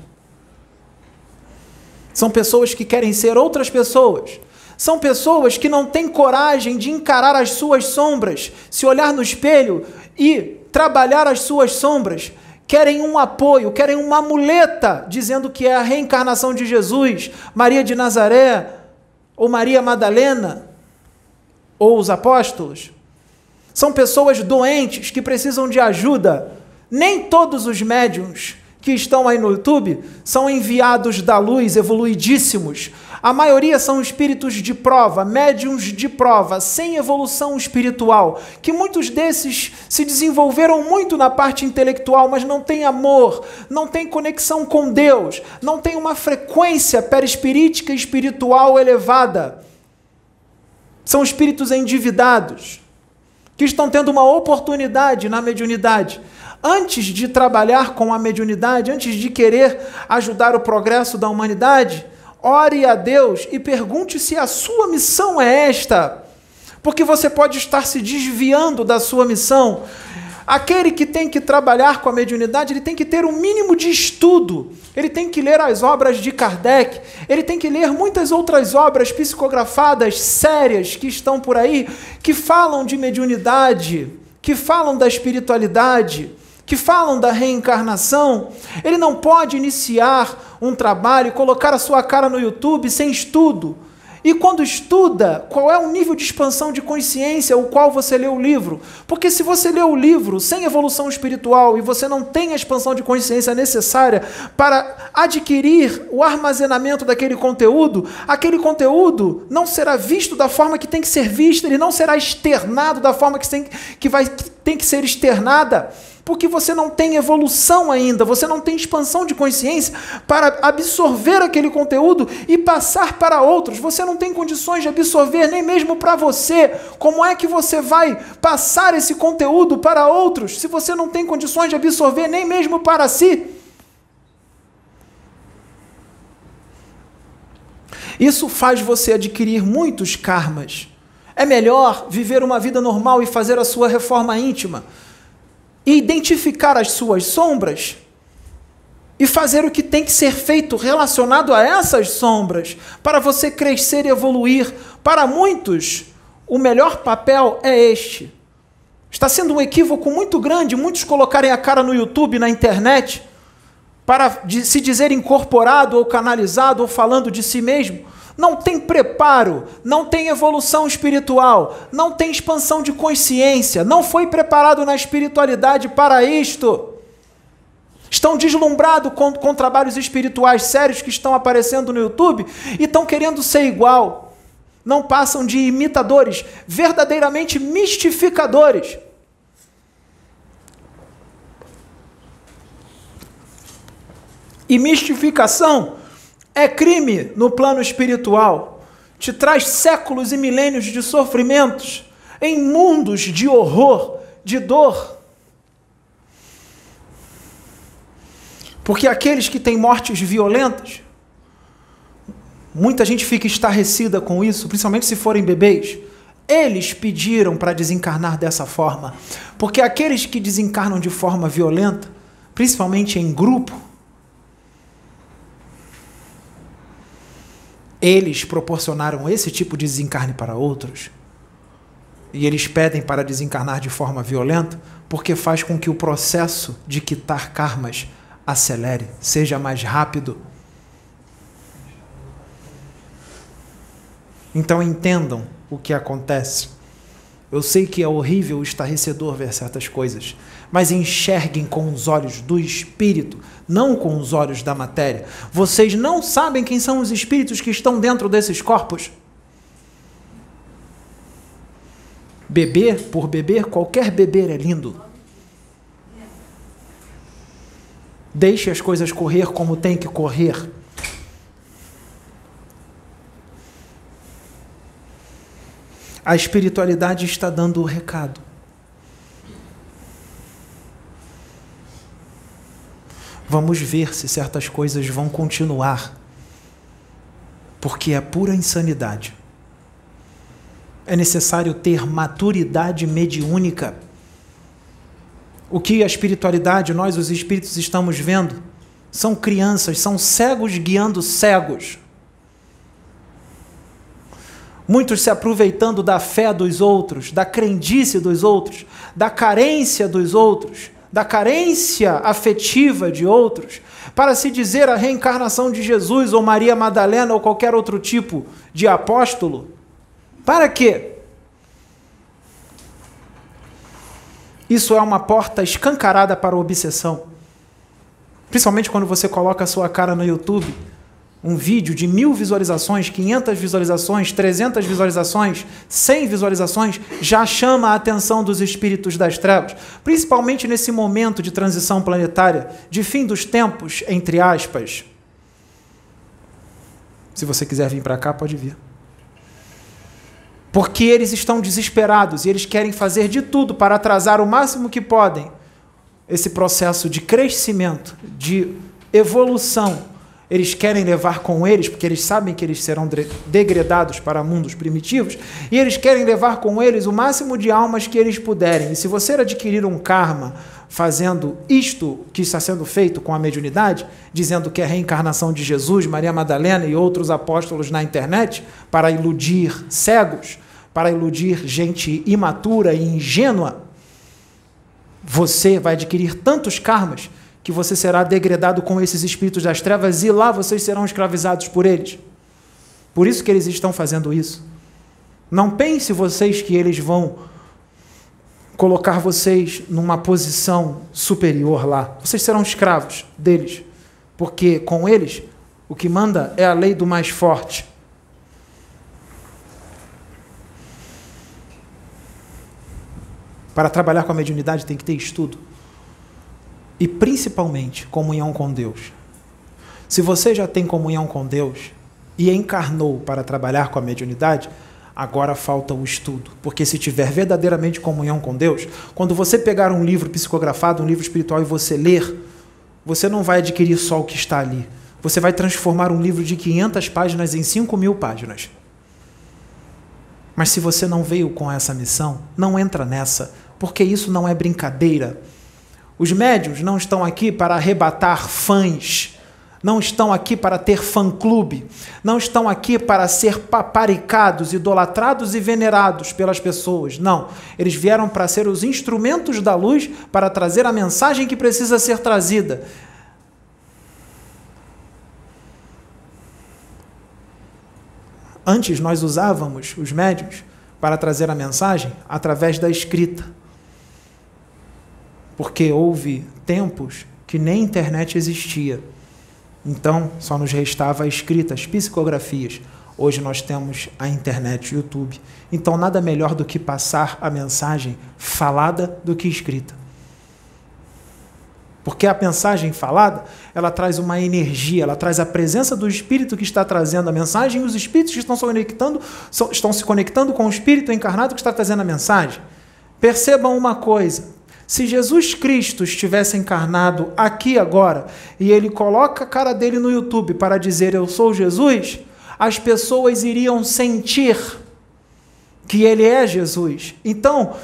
São pessoas que querem ser outras pessoas. São pessoas que não têm coragem de encarar as suas sombras, se olhar no espelho e trabalhar as suas sombras. Querem um apoio, querem uma muleta dizendo que é a reencarnação de Jesus, Maria de Nazaré ou Maria Madalena ou os apóstolos. São pessoas doentes que precisam de ajuda. Nem todos os médiums que estão aí no YouTube são enviados da luz, evoluidíssimos. A maioria são espíritos de prova, médiums de prova, sem evolução espiritual, que muitos desses se desenvolveram muito na parte intelectual, mas não têm amor, não têm conexão com Deus, não têm uma frequência perispirítica espiritual elevada. São espíritos endividados, que estão tendo uma oportunidade na mediunidade. Antes de trabalhar com a mediunidade, antes de querer ajudar o progresso da humanidade, ore a Deus e pergunte se a sua missão é esta. Porque você pode estar se desviando da sua missão Aquele que tem que trabalhar com a mediunidade, ele tem que ter um mínimo de estudo. Ele tem que ler as obras de Kardec, ele tem que ler muitas outras obras psicografadas sérias que estão por aí, que falam de mediunidade, que falam da espiritualidade, que falam da reencarnação. Ele não pode iniciar um trabalho colocar a sua cara no YouTube sem estudo e quando estuda, qual é o nível de expansão de consciência o qual você lê o livro? Porque se você lê o livro sem evolução espiritual e você não tem a expansão de consciência necessária para adquirir o armazenamento daquele conteúdo, aquele conteúdo não será visto da forma que tem que ser visto, ele não será externado da forma que tem que, vai, que, tem que ser externada porque você não tem evolução ainda, você não tem expansão de consciência para absorver aquele conteúdo e passar para outros. Você não tem condições de absorver nem mesmo para você. Como é que você vai passar esse conteúdo para outros se você não tem condições de absorver nem mesmo para si? Isso faz você adquirir muitos karmas. É melhor viver uma vida normal e fazer a sua reforma íntima e identificar as suas sombras e fazer o que tem que ser feito relacionado a essas sombras para você crescer e evoluir. Para muitos, o melhor papel é este. Está sendo um equívoco muito grande muitos colocarem a cara no YouTube, na internet, para se dizer incorporado ou canalizado ou falando de si mesmo não tem preparo, não tem evolução espiritual, não tem expansão de consciência, não foi preparado na espiritualidade para isto. Estão deslumbrados com, com trabalhos espirituais sérios que estão aparecendo no YouTube e estão querendo ser igual. Não passam de imitadores, verdadeiramente mistificadores. E mistificação é crime no plano espiritual, te traz séculos e milênios de sofrimentos, em mundos de horror, de dor. Porque aqueles que têm mortes violentas, muita gente fica estarrecida com isso, principalmente se forem bebês. Eles pediram para desencarnar dessa forma, porque aqueles que desencarnam de forma violenta, principalmente em grupo, eles proporcionaram esse tipo de desencarne para outros. E eles pedem para desencarnar de forma violenta, porque faz com que o processo de quitar karmas acelere, seja mais rápido. Então entendam o que acontece. Eu sei que é horrível, estarrecedor ver certas coisas, mas enxerguem com os olhos do espírito, não com os olhos da matéria. Vocês não sabem quem são os espíritos que estão dentro desses corpos? Beber por beber, qualquer beber é lindo. Deixe as coisas correr como tem que correr. A espiritualidade está dando o recado. Vamos ver se certas coisas vão continuar, porque é pura insanidade. É necessário ter maturidade mediúnica. O que a espiritualidade, nós os espíritos estamos vendo, são crianças, são cegos guiando cegos muitos se aproveitando da fé dos outros, da crendice dos outros, da carência dos outros, da carência afetiva de outros, para se dizer a reencarnação de Jesus ou Maria Madalena ou qualquer outro tipo de apóstolo. Para quê? Isso é uma porta escancarada para a obsessão. Principalmente quando você coloca a sua cara no YouTube um vídeo de mil visualizações, 500 visualizações, 300 visualizações, 100 visualizações, já chama a atenção dos espíritos das trevas, principalmente nesse momento de transição planetária, de fim dos tempos, entre aspas. Se você quiser vir para cá, pode vir. Porque eles estão desesperados e eles querem fazer de tudo para atrasar o máximo que podem esse processo de crescimento, de evolução eles querem levar com eles, porque eles sabem que eles serão degradados para mundos primitivos, e eles querem levar com eles o máximo de almas que eles puderem. E se você adquirir um karma fazendo isto que está sendo feito com a mediunidade, dizendo que é a reencarnação de Jesus, Maria Madalena e outros apóstolos na internet, para iludir cegos, para iludir gente imatura e ingênua, você vai adquirir tantos karmas que você será degradado com esses espíritos das trevas e lá vocês serão escravizados por eles. Por isso que eles estão fazendo isso. Não pense vocês que eles vão colocar vocês numa posição superior lá. Vocês serão escravos deles, porque com eles o que manda é a lei do mais forte. Para trabalhar com a mediunidade tem que ter estudo e principalmente comunhão com Deus. Se você já tem comunhão com Deus e encarnou para trabalhar com a mediunidade, agora falta o estudo. Porque se tiver verdadeiramente comunhão com Deus, quando você pegar um livro psicografado, um livro espiritual e você ler, você não vai adquirir só o que está ali. Você vai transformar um livro de 500 páginas em 5 mil páginas. Mas se você não veio com essa missão, não entra nessa, porque isso não é brincadeira. Os médios não estão aqui para arrebatar fãs, não estão aqui para ter fã-clube, não estão aqui para ser paparicados, idolatrados e venerados pelas pessoas. Não. Eles vieram para ser os instrumentos da luz para trazer a mensagem que precisa ser trazida. Antes nós usávamos os médios para trazer a mensagem através da escrita porque houve tempos que nem internet existia. Então, só nos restava a escrita, as psicografias. Hoje nós temos a internet, o YouTube. Então, nada melhor do que passar a mensagem falada do que escrita. Porque a mensagem falada, ela traz uma energia, ela traz a presença do espírito que está trazendo a mensagem e os espíritos que estão se conectando, estão se conectando com o espírito encarnado que está trazendo a mensagem. Percebam uma coisa: se Jesus Cristo estivesse encarnado aqui agora e ele coloca a cara dele no YouTube para dizer eu sou Jesus, as pessoas iriam sentir que ele é Jesus. Então,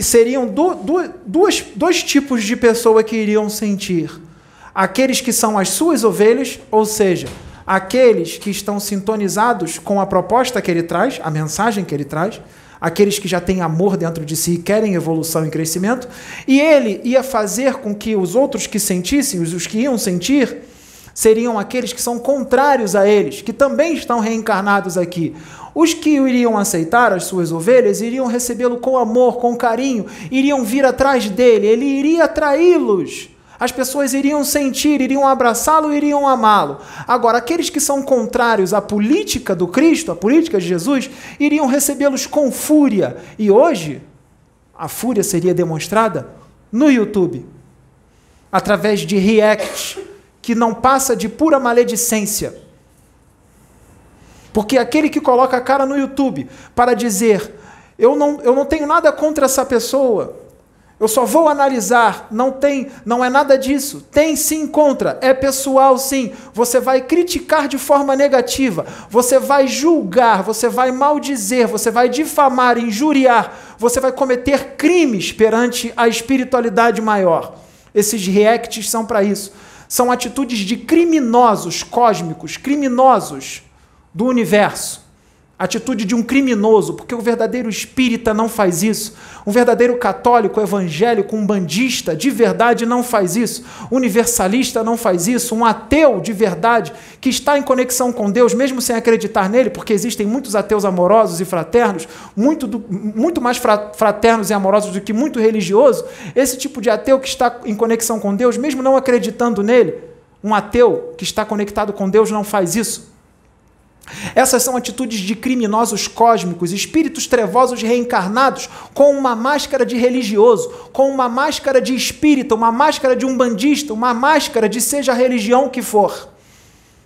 seriam do, do, duas, dois tipos de pessoa que iriam sentir: aqueles que são as suas ovelhas, ou seja, aqueles que estão sintonizados com a proposta que ele traz, a mensagem que ele traz, aqueles que já têm amor dentro de si e querem evolução e crescimento, e ele ia fazer com que os outros que sentissem, os que iam sentir, seriam aqueles que são contrários a eles, que também estão reencarnados aqui. Os que iriam aceitar as suas ovelhas iriam recebê-lo com amor, com carinho, iriam vir atrás dele, ele iria atraí-los. As pessoas iriam sentir, iriam abraçá-lo, iriam amá-lo. Agora, aqueles que são contrários à política do Cristo, à política de Jesus, iriam recebê-los com fúria. E hoje, a fúria seria demonstrada no YouTube, através de reacts que não passa de pura maledicência. Porque aquele que coloca a cara no YouTube para dizer: eu não, eu não tenho nada contra essa pessoa, eu só vou analisar, não tem, não é nada disso. Tem sim contra, é pessoal sim. Você vai criticar de forma negativa, você vai julgar, você vai maldizer, você vai difamar, injuriar, você vai cometer crimes perante a espiritualidade maior. Esses reacts são para isso. São atitudes de criminosos cósmicos, criminosos do universo. Atitude de um criminoso, porque o verdadeiro espírita não faz isso. Um verdadeiro católico, evangélico, um bandista de verdade não faz isso. Universalista não faz isso. Um ateu de verdade, que está em conexão com Deus, mesmo sem acreditar nele, porque existem muitos ateus amorosos e fraternos, muito, do, muito mais fraternos e amorosos do que muito religioso. Esse tipo de ateu que está em conexão com Deus, mesmo não acreditando nele, um ateu que está conectado com Deus não faz isso. Essas são atitudes de criminosos cósmicos, espíritos trevosos reencarnados com uma máscara de religioso, com uma máscara de espírita, uma máscara de um bandista, uma máscara de seja a religião que for.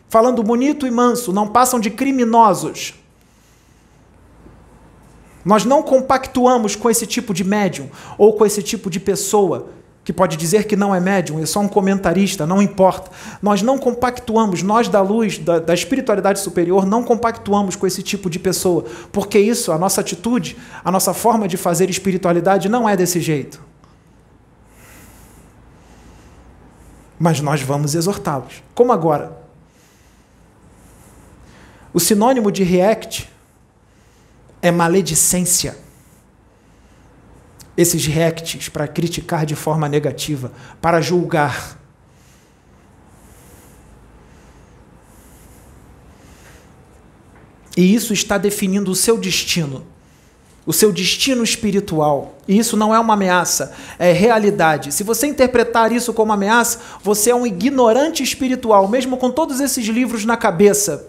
Falando bonito e manso, não passam de criminosos. Nós não compactuamos com esse tipo de médium ou com esse tipo de pessoa que pode dizer que não é médium, é só um comentarista, não importa. Nós não compactuamos, nós da luz, da, da, espiritualidade superior, não compactuamos com esse tipo de pessoa, porque isso, a nossa atitude, a nossa forma de fazer espiritualidade não é desse jeito. Mas nós vamos exortá-los. Como agora? O sinônimo de react é maledicência esses reacts para criticar de forma negativa, para julgar. E isso está definindo o seu destino, o seu destino espiritual. E isso não é uma ameaça, é realidade. Se você interpretar isso como ameaça, você é um ignorante espiritual, mesmo com todos esses livros na cabeça.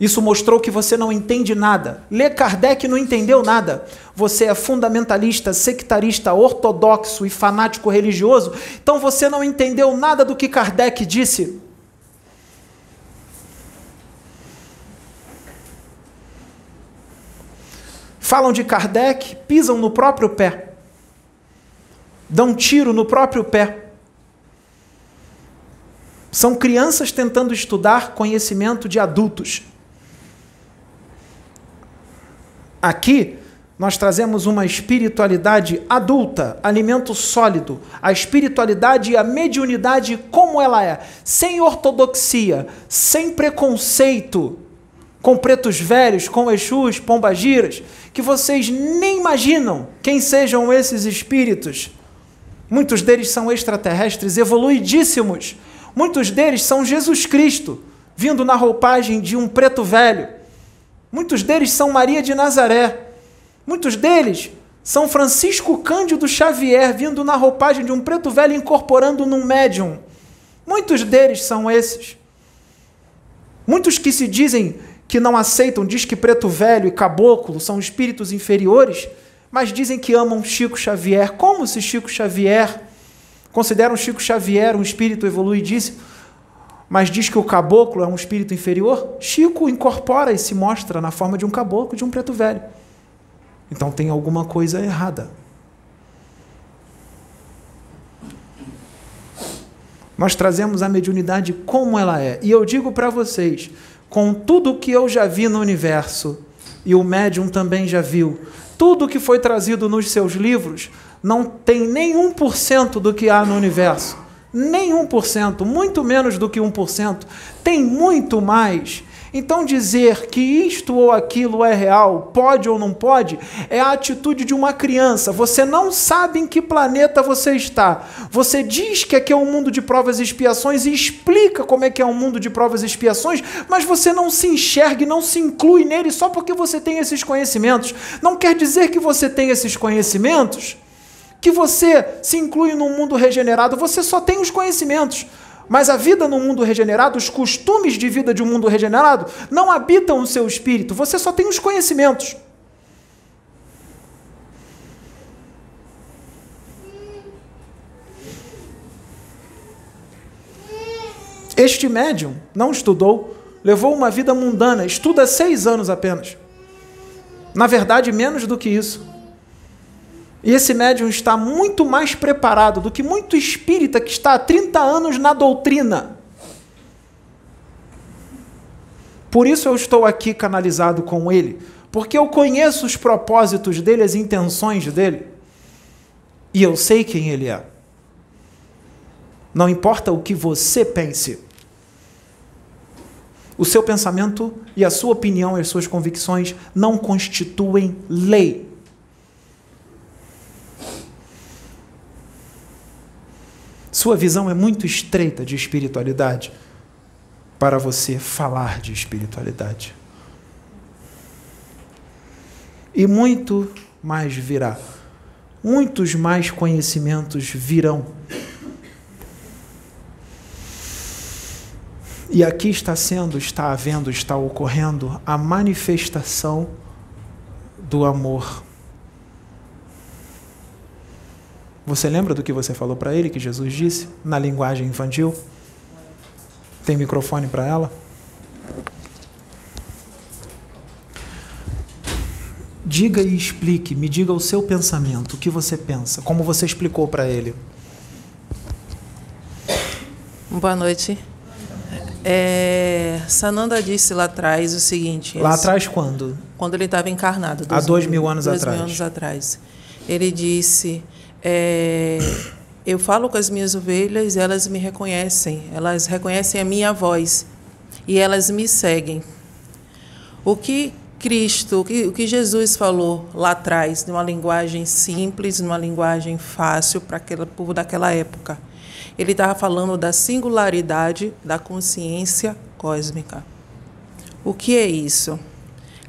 Isso mostrou que você não entende nada. Lê Kardec não entendeu nada. Você é fundamentalista, sectarista, ortodoxo e fanático religioso. Então você não entendeu nada do que Kardec disse. Falam de Kardec, pisam no próprio pé. Dão tiro no próprio pé. São crianças tentando estudar conhecimento de adultos. Aqui, nós trazemos uma espiritualidade adulta, alimento sólido, a espiritualidade e a mediunidade como ela é, sem ortodoxia, sem preconceito, com pretos velhos, com exus, pombagiras, que vocês nem imaginam quem sejam esses espíritos. Muitos deles são extraterrestres evoluidíssimos. Muitos deles são Jesus Cristo, vindo na roupagem de um preto velho Muitos deles são Maria de Nazaré. Muitos deles são Francisco Cândido Xavier, vindo na roupagem de um preto velho incorporando num médium. Muitos deles são esses. Muitos que se dizem que não aceitam, diz que preto velho e caboclo são espíritos inferiores, mas dizem que amam Chico Xavier. Como se Chico Xavier consideram Chico Xavier um espírito evoluidíssimo? Mas diz que o caboclo é um espírito inferior, Chico incorpora e se mostra na forma de um caboclo, de um preto velho. Então tem alguma coisa errada. Nós trazemos a mediunidade como ela é. E eu digo para vocês, com tudo que eu já vi no universo, e o médium também já viu. Tudo que foi trazido nos seus livros não tem nem 1% do que há no universo. Nem 1%, muito menos do que 1%. Tem muito mais. Então, dizer que isto ou aquilo é real, pode ou não pode, é a atitude de uma criança. Você não sabe em que planeta você está. Você diz que aqui é um mundo de provas e expiações e explica como é que é um mundo de provas e expiações, mas você não se enxerga e não se inclui nele só porque você tem esses conhecimentos. Não quer dizer que você tem esses conhecimentos que você se inclui num mundo regenerado, você só tem os conhecimentos. Mas a vida no mundo regenerado, os costumes de vida de um mundo regenerado, não habitam o seu espírito. Você só tem os conhecimentos. Este médium não estudou, levou uma vida mundana, estuda seis anos apenas. Na verdade, menos do que isso. E esse médium está muito mais preparado do que muito espírita que está há 30 anos na doutrina. Por isso eu estou aqui canalizado com ele, porque eu conheço os propósitos dele, as intenções dele, e eu sei quem ele é. Não importa o que você pense. O seu pensamento e a sua opinião e as suas convicções não constituem lei. Sua visão é muito estreita de espiritualidade para você falar de espiritualidade. E muito mais virá. Muitos mais conhecimentos virão. E aqui está sendo, está havendo, está ocorrendo a manifestação do amor Você lembra do que você falou para ele, que Jesus disse, na linguagem infantil? Tem microfone para ela? Diga e explique, me diga o seu pensamento, o que você pensa, como você explicou para ele. Boa noite. É, Sananda disse lá atrás o seguinte. Lá atrás quando? Quando ele estava encarnado. Dois Há dois mil, mil anos dois atrás. Dois mil anos atrás. Ele disse é, eu falo com as minhas ovelhas, elas me reconhecem, elas reconhecem a minha voz e elas me seguem. O que Cristo, o que, o que Jesus falou lá atrás, numa linguagem simples, numa linguagem fácil para aquele povo daquela época, ele estava falando da singularidade da consciência cósmica. O que é isso?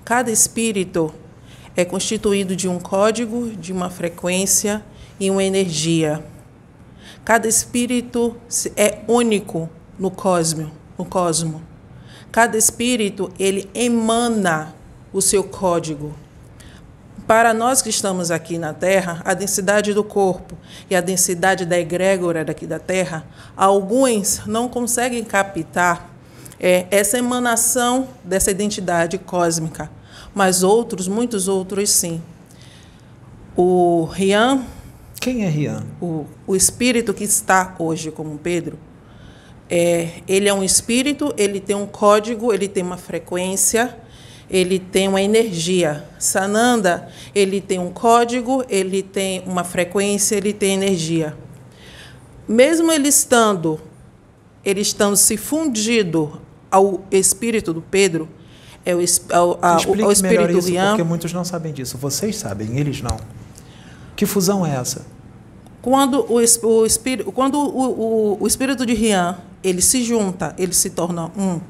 Cada espírito é constituído de um código, de uma frequência e uma energia. Cada espírito é único no cosmo, no cosmo. Cada espírito ele emana o seu código. Para nós que estamos aqui na Terra, a densidade do corpo e a densidade da egrégora daqui da Terra, alguns não conseguem captar é, essa emanação dessa identidade cósmica, mas outros, muitos outros sim. O Rian quem é Rian? O, o espírito que está hoje como Pedro, é, ele é um espírito, ele tem um código, ele tem uma frequência, ele tem uma energia. Sananda, ele tem um código, ele tem uma frequência, ele tem energia. Mesmo ele estando, ele estando se fundido ao espírito do Pedro, é o, ao, ao, ao espírito Rian. Porque muitos não sabem disso. Vocês sabem, eles não. Que fusão é essa? Quando o, o espírito, quando o, o, o espírito de Rian ele se junta, ele se torna um,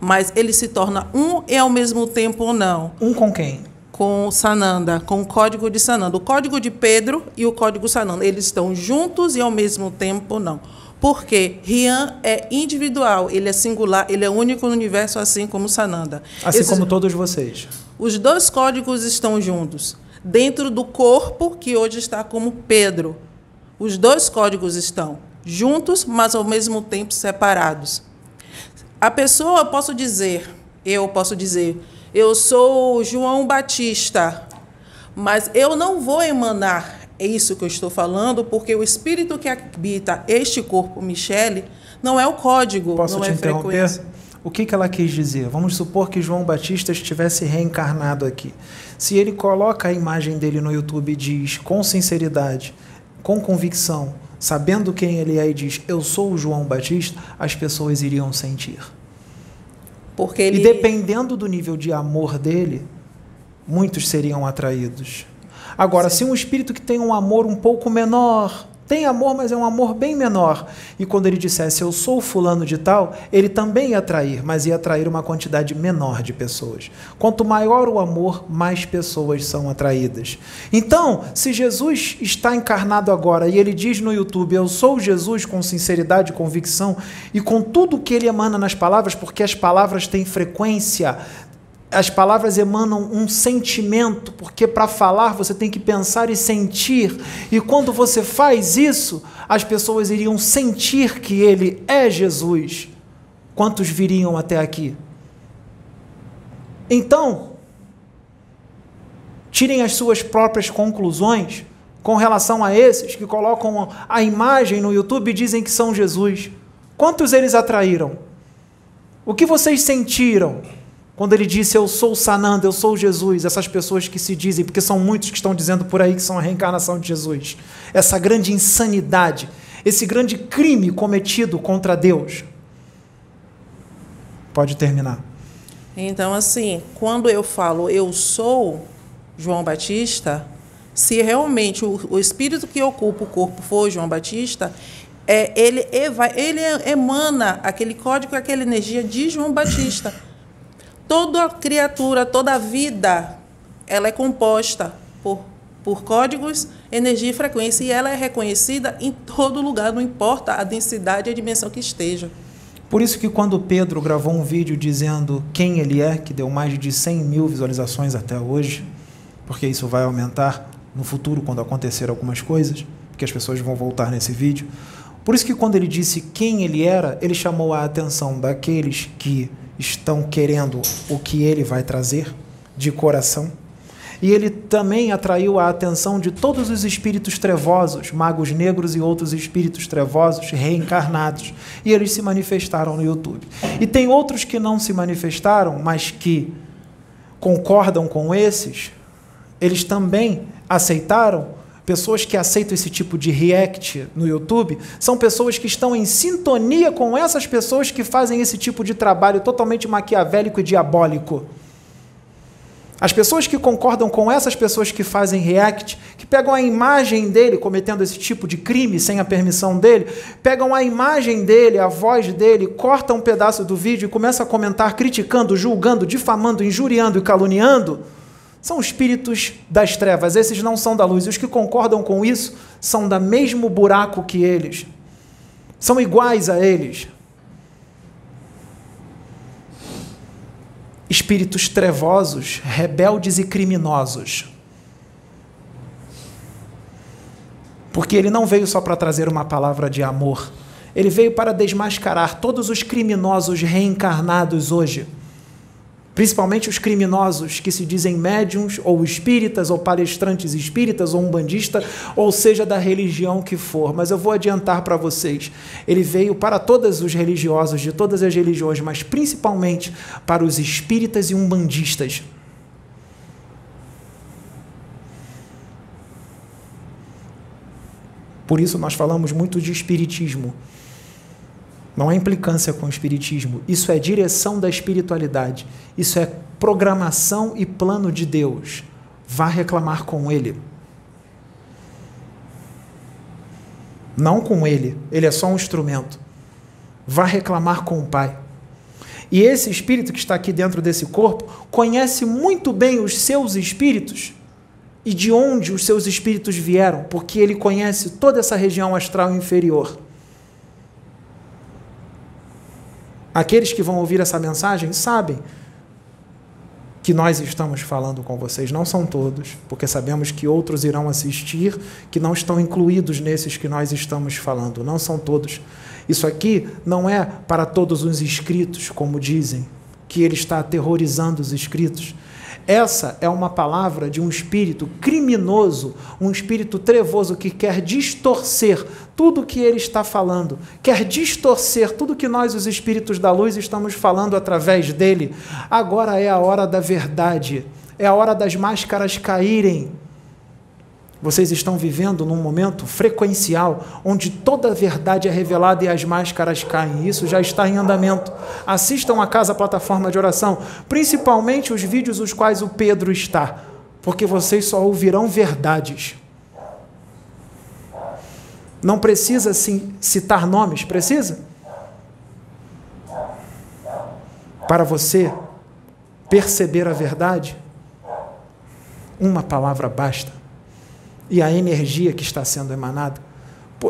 mas ele se torna um e ao mesmo tempo não. Um com quem? Com Sananda, com o código de Sananda. O código de Pedro e o código Sananda, eles estão juntos e ao mesmo tempo não. Porque Rian é individual, ele é singular, ele é único no universo, assim como Sananda. Assim Esses, como todos vocês. Os dois códigos estão juntos, dentro do corpo que hoje está como Pedro. Os dois códigos estão juntos, mas ao mesmo tempo separados. A pessoa, eu posso dizer, eu posso dizer, eu sou João Batista, mas eu não vou emanar isso que eu estou falando, porque o espírito que habita este corpo, Michele, não é o código, Posso não te é interromper? O que, que ela quis dizer? Vamos supor que João Batista estivesse reencarnado aqui. Se ele coloca a imagem dele no YouTube e diz com sinceridade, com convicção, sabendo quem ele é e diz eu sou o João Batista, as pessoas iriam sentir. Porque ele... E dependendo do nível de amor dele, muitos seriam atraídos. Agora, Sim. se um espírito que tem um amor um pouco menor, tem amor, mas é um amor bem menor. E quando ele dissesse eu sou fulano de tal, ele também ia atrair, mas ia atrair uma quantidade menor de pessoas. Quanto maior o amor, mais pessoas são atraídas. Então, se Jesus está encarnado agora e ele diz no YouTube eu sou Jesus com sinceridade convicção e com tudo que ele emana nas palavras, porque as palavras têm frequência, as palavras emanam um sentimento, porque para falar você tem que pensar e sentir. E quando você faz isso, as pessoas iriam sentir que ele é Jesus. Quantos viriam até aqui? Então, tirem as suas próprias conclusões com relação a esses que colocam a imagem no YouTube e dizem que são Jesus. Quantos eles atraíram? O que vocês sentiram? Quando ele disse eu sou Sananda, eu sou Jesus, essas pessoas que se dizem, porque são muitos que estão dizendo por aí que são a reencarnação de Jesus, essa grande insanidade, esse grande crime cometido contra Deus. Pode terminar. Então, assim, quando eu falo eu sou João Batista, se realmente o, o espírito que ocupa o corpo for João Batista, é, ele, ele emana aquele código, aquela energia de João Batista. Toda criatura, toda vida, ela é composta por, por códigos, energia e frequência, e ela é reconhecida em todo lugar, não importa a densidade e a dimensão que esteja. Por isso que quando Pedro gravou um vídeo dizendo quem ele é, que deu mais de 100 mil visualizações até hoje, porque isso vai aumentar no futuro quando acontecer algumas coisas, porque as pessoas vão voltar nesse vídeo. Por isso que quando ele disse quem ele era, ele chamou a atenção daqueles que estão querendo o que ele vai trazer de coração. E ele também atraiu a atenção de todos os espíritos trevosos, magos negros e outros espíritos trevosos reencarnados. E eles se manifestaram no YouTube. E tem outros que não se manifestaram, mas que concordam com esses. Eles também aceitaram pessoas que aceitam esse tipo de react no YouTube são pessoas que estão em sintonia com essas pessoas que fazem esse tipo de trabalho totalmente maquiavélico e diabólico. As pessoas que concordam com essas pessoas que fazem react, que pegam a imagem dele cometendo esse tipo de crime sem a permissão dele, pegam a imagem dele, a voz dele, cortam um pedaço do vídeo e começam a comentar criticando, julgando, difamando, injuriando e caluniando são espíritos das trevas, esses não são da luz. E os que concordam com isso são da mesmo buraco que eles. São iguais a eles. Espíritos trevosos, rebeldes e criminosos. Porque ele não veio só para trazer uma palavra de amor, ele veio para desmascarar todos os criminosos reencarnados hoje principalmente os criminosos que se dizem médiums ou espíritas ou palestrantes espíritas ou umbandista, ou seja da religião que for. Mas eu vou adiantar para vocês, ele veio para todos os religiosos de todas as religiões, mas principalmente para os espíritas e umbandistas. Por isso nós falamos muito de espiritismo. Não é implicância com o espiritismo. Isso é direção da espiritualidade. Isso é programação e plano de Deus. Vá reclamar com ele. Não com ele. Ele é só um instrumento. Vá reclamar com o Pai. E esse espírito que está aqui dentro desse corpo conhece muito bem os seus espíritos e de onde os seus espíritos vieram, porque ele conhece toda essa região astral inferior. Aqueles que vão ouvir essa mensagem sabem que nós estamos falando com vocês. Não são todos, porque sabemos que outros irão assistir que não estão incluídos nesses que nós estamos falando. Não são todos. Isso aqui não é para todos os inscritos, como dizem, que ele está aterrorizando os inscritos. Essa é uma palavra de um espírito criminoso, um espírito trevoso que quer distorcer tudo que ele está falando, quer distorcer tudo que nós, os espíritos da luz, estamos falando através dele. Agora é a hora da verdade, é a hora das máscaras caírem. Vocês estão vivendo num momento frequencial onde toda a verdade é revelada e as máscaras caem. Isso já está em andamento. Assistam a casa plataforma de oração, principalmente os vídeos os quais o Pedro está, porque vocês só ouvirão verdades. Não precisa sim, citar nomes, precisa? Para você perceber a verdade, uma palavra basta e a energia que está sendo emanada.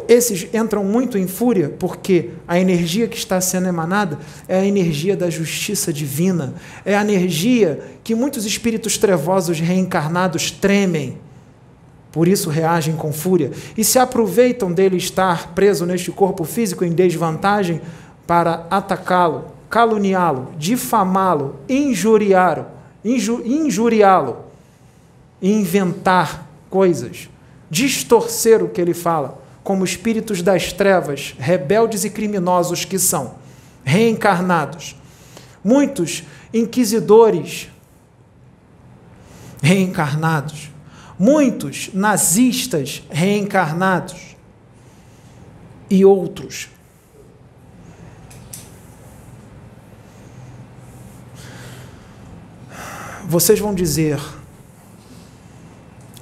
Esses entram muito em fúria porque a energia que está sendo emanada é a energia da justiça divina, é a energia que muitos espíritos trevosos reencarnados tremem. Por isso reagem com fúria e se aproveitam dele estar preso neste corpo físico em desvantagem para atacá-lo, caluniá-lo, difamá-lo, injuriá-lo, injuriá-lo, inventar coisas, distorcer o que ele fala, como espíritos das trevas, rebeldes e criminosos que são, reencarnados. Muitos inquisidores reencarnados, muitos nazistas reencarnados e outros. Vocês vão dizer,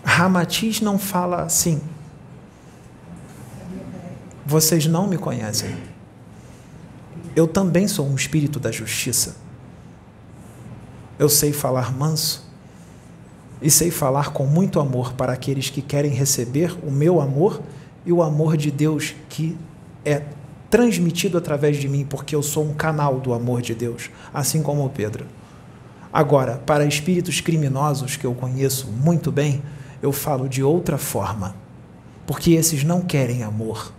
Ramatiz não fala assim. Vocês não me conhecem. Eu também sou um espírito da justiça. Eu sei falar manso e sei falar com muito amor para aqueles que querem receber o meu amor e o amor de Deus que é transmitido através de mim, porque eu sou um canal do amor de Deus, assim como o Pedro. Agora, para espíritos criminosos que eu conheço muito bem, eu falo de outra forma, porque esses não querem amor.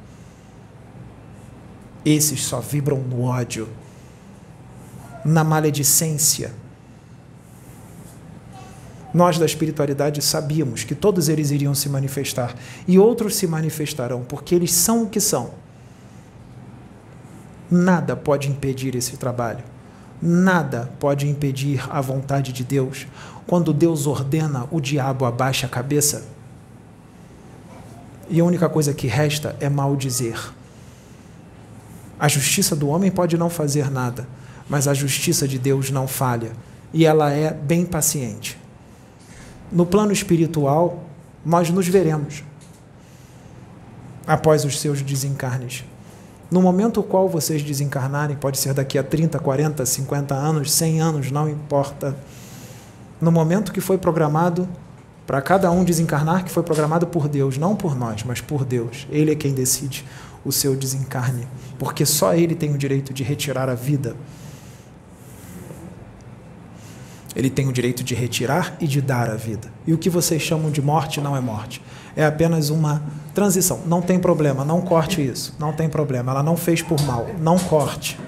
Esses só vibram no ódio, na maledicência. Nós da espiritualidade sabíamos que todos eles iriam se manifestar e outros se manifestarão, porque eles são o que são. Nada pode impedir esse trabalho. Nada pode impedir a vontade de Deus. Quando Deus ordena, o diabo abaixa a cabeça. E a única coisa que resta é maldizer. A justiça do homem pode não fazer nada, mas a justiça de Deus não falha. E ela é bem paciente. No plano espiritual, nós nos veremos após os seus desencarnes. No momento qual vocês desencarnarem, pode ser daqui a 30, 40, 50 anos, 100 anos, não importa. No momento que foi programado para cada um desencarnar, que foi programado por Deus, não por nós, mas por Deus. Ele é quem decide o seu desencarne, porque só ele tem o direito de retirar a vida. Ele tem o direito de retirar e de dar a vida. E o que vocês chamam de morte não é morte é apenas uma transição. Não tem problema, não corte isso. Não tem problema. Ela não fez por mal. Não corte.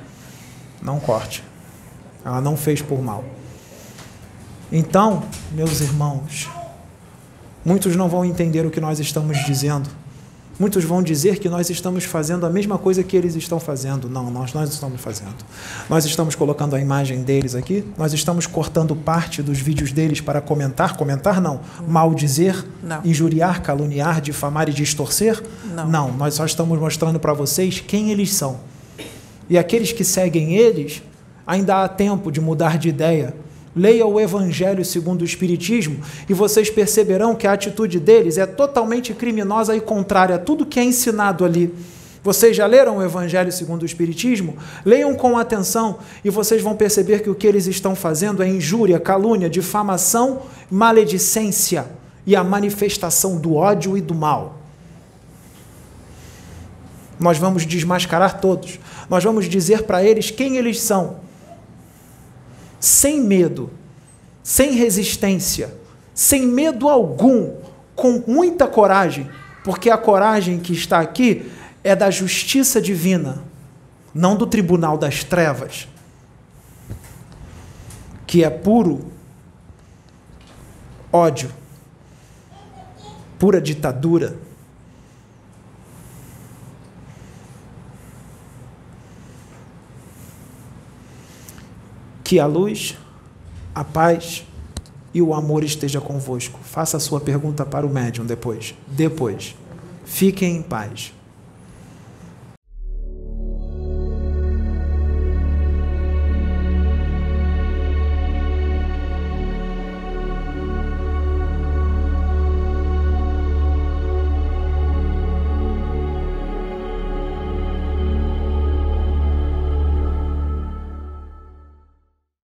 Não corte. Ela não fez por mal. Então, meus irmãos, muitos não vão entender o que nós estamos dizendo Muitos vão dizer que nós estamos fazendo a mesma coisa que eles estão fazendo. Não, nós nós estamos fazendo. Nós estamos colocando a imagem deles aqui, nós estamos cortando parte dos vídeos deles para comentar, comentar não, maldizer, não. injuriar, caluniar, difamar e distorcer? Não. Não, nós só estamos mostrando para vocês quem eles são. E aqueles que seguem eles, ainda há tempo de mudar de ideia Leia o Evangelho segundo o Espiritismo e vocês perceberão que a atitude deles é totalmente criminosa e contrária a tudo que é ensinado ali. Vocês já leram o Evangelho segundo o Espiritismo? Leiam com atenção e vocês vão perceber que o que eles estão fazendo é injúria, calúnia, difamação, maledicência e a manifestação do ódio e do mal. Nós vamos desmascarar todos. Nós vamos dizer para eles quem eles são sem medo, sem resistência, sem medo algum, com muita coragem, porque a coragem que está aqui é da justiça divina, não do tribunal das trevas, que é puro, ódio, pura ditadura. Que a luz, a paz e o amor esteja convosco. Faça a sua pergunta para o médium depois. Depois. Fiquem em paz.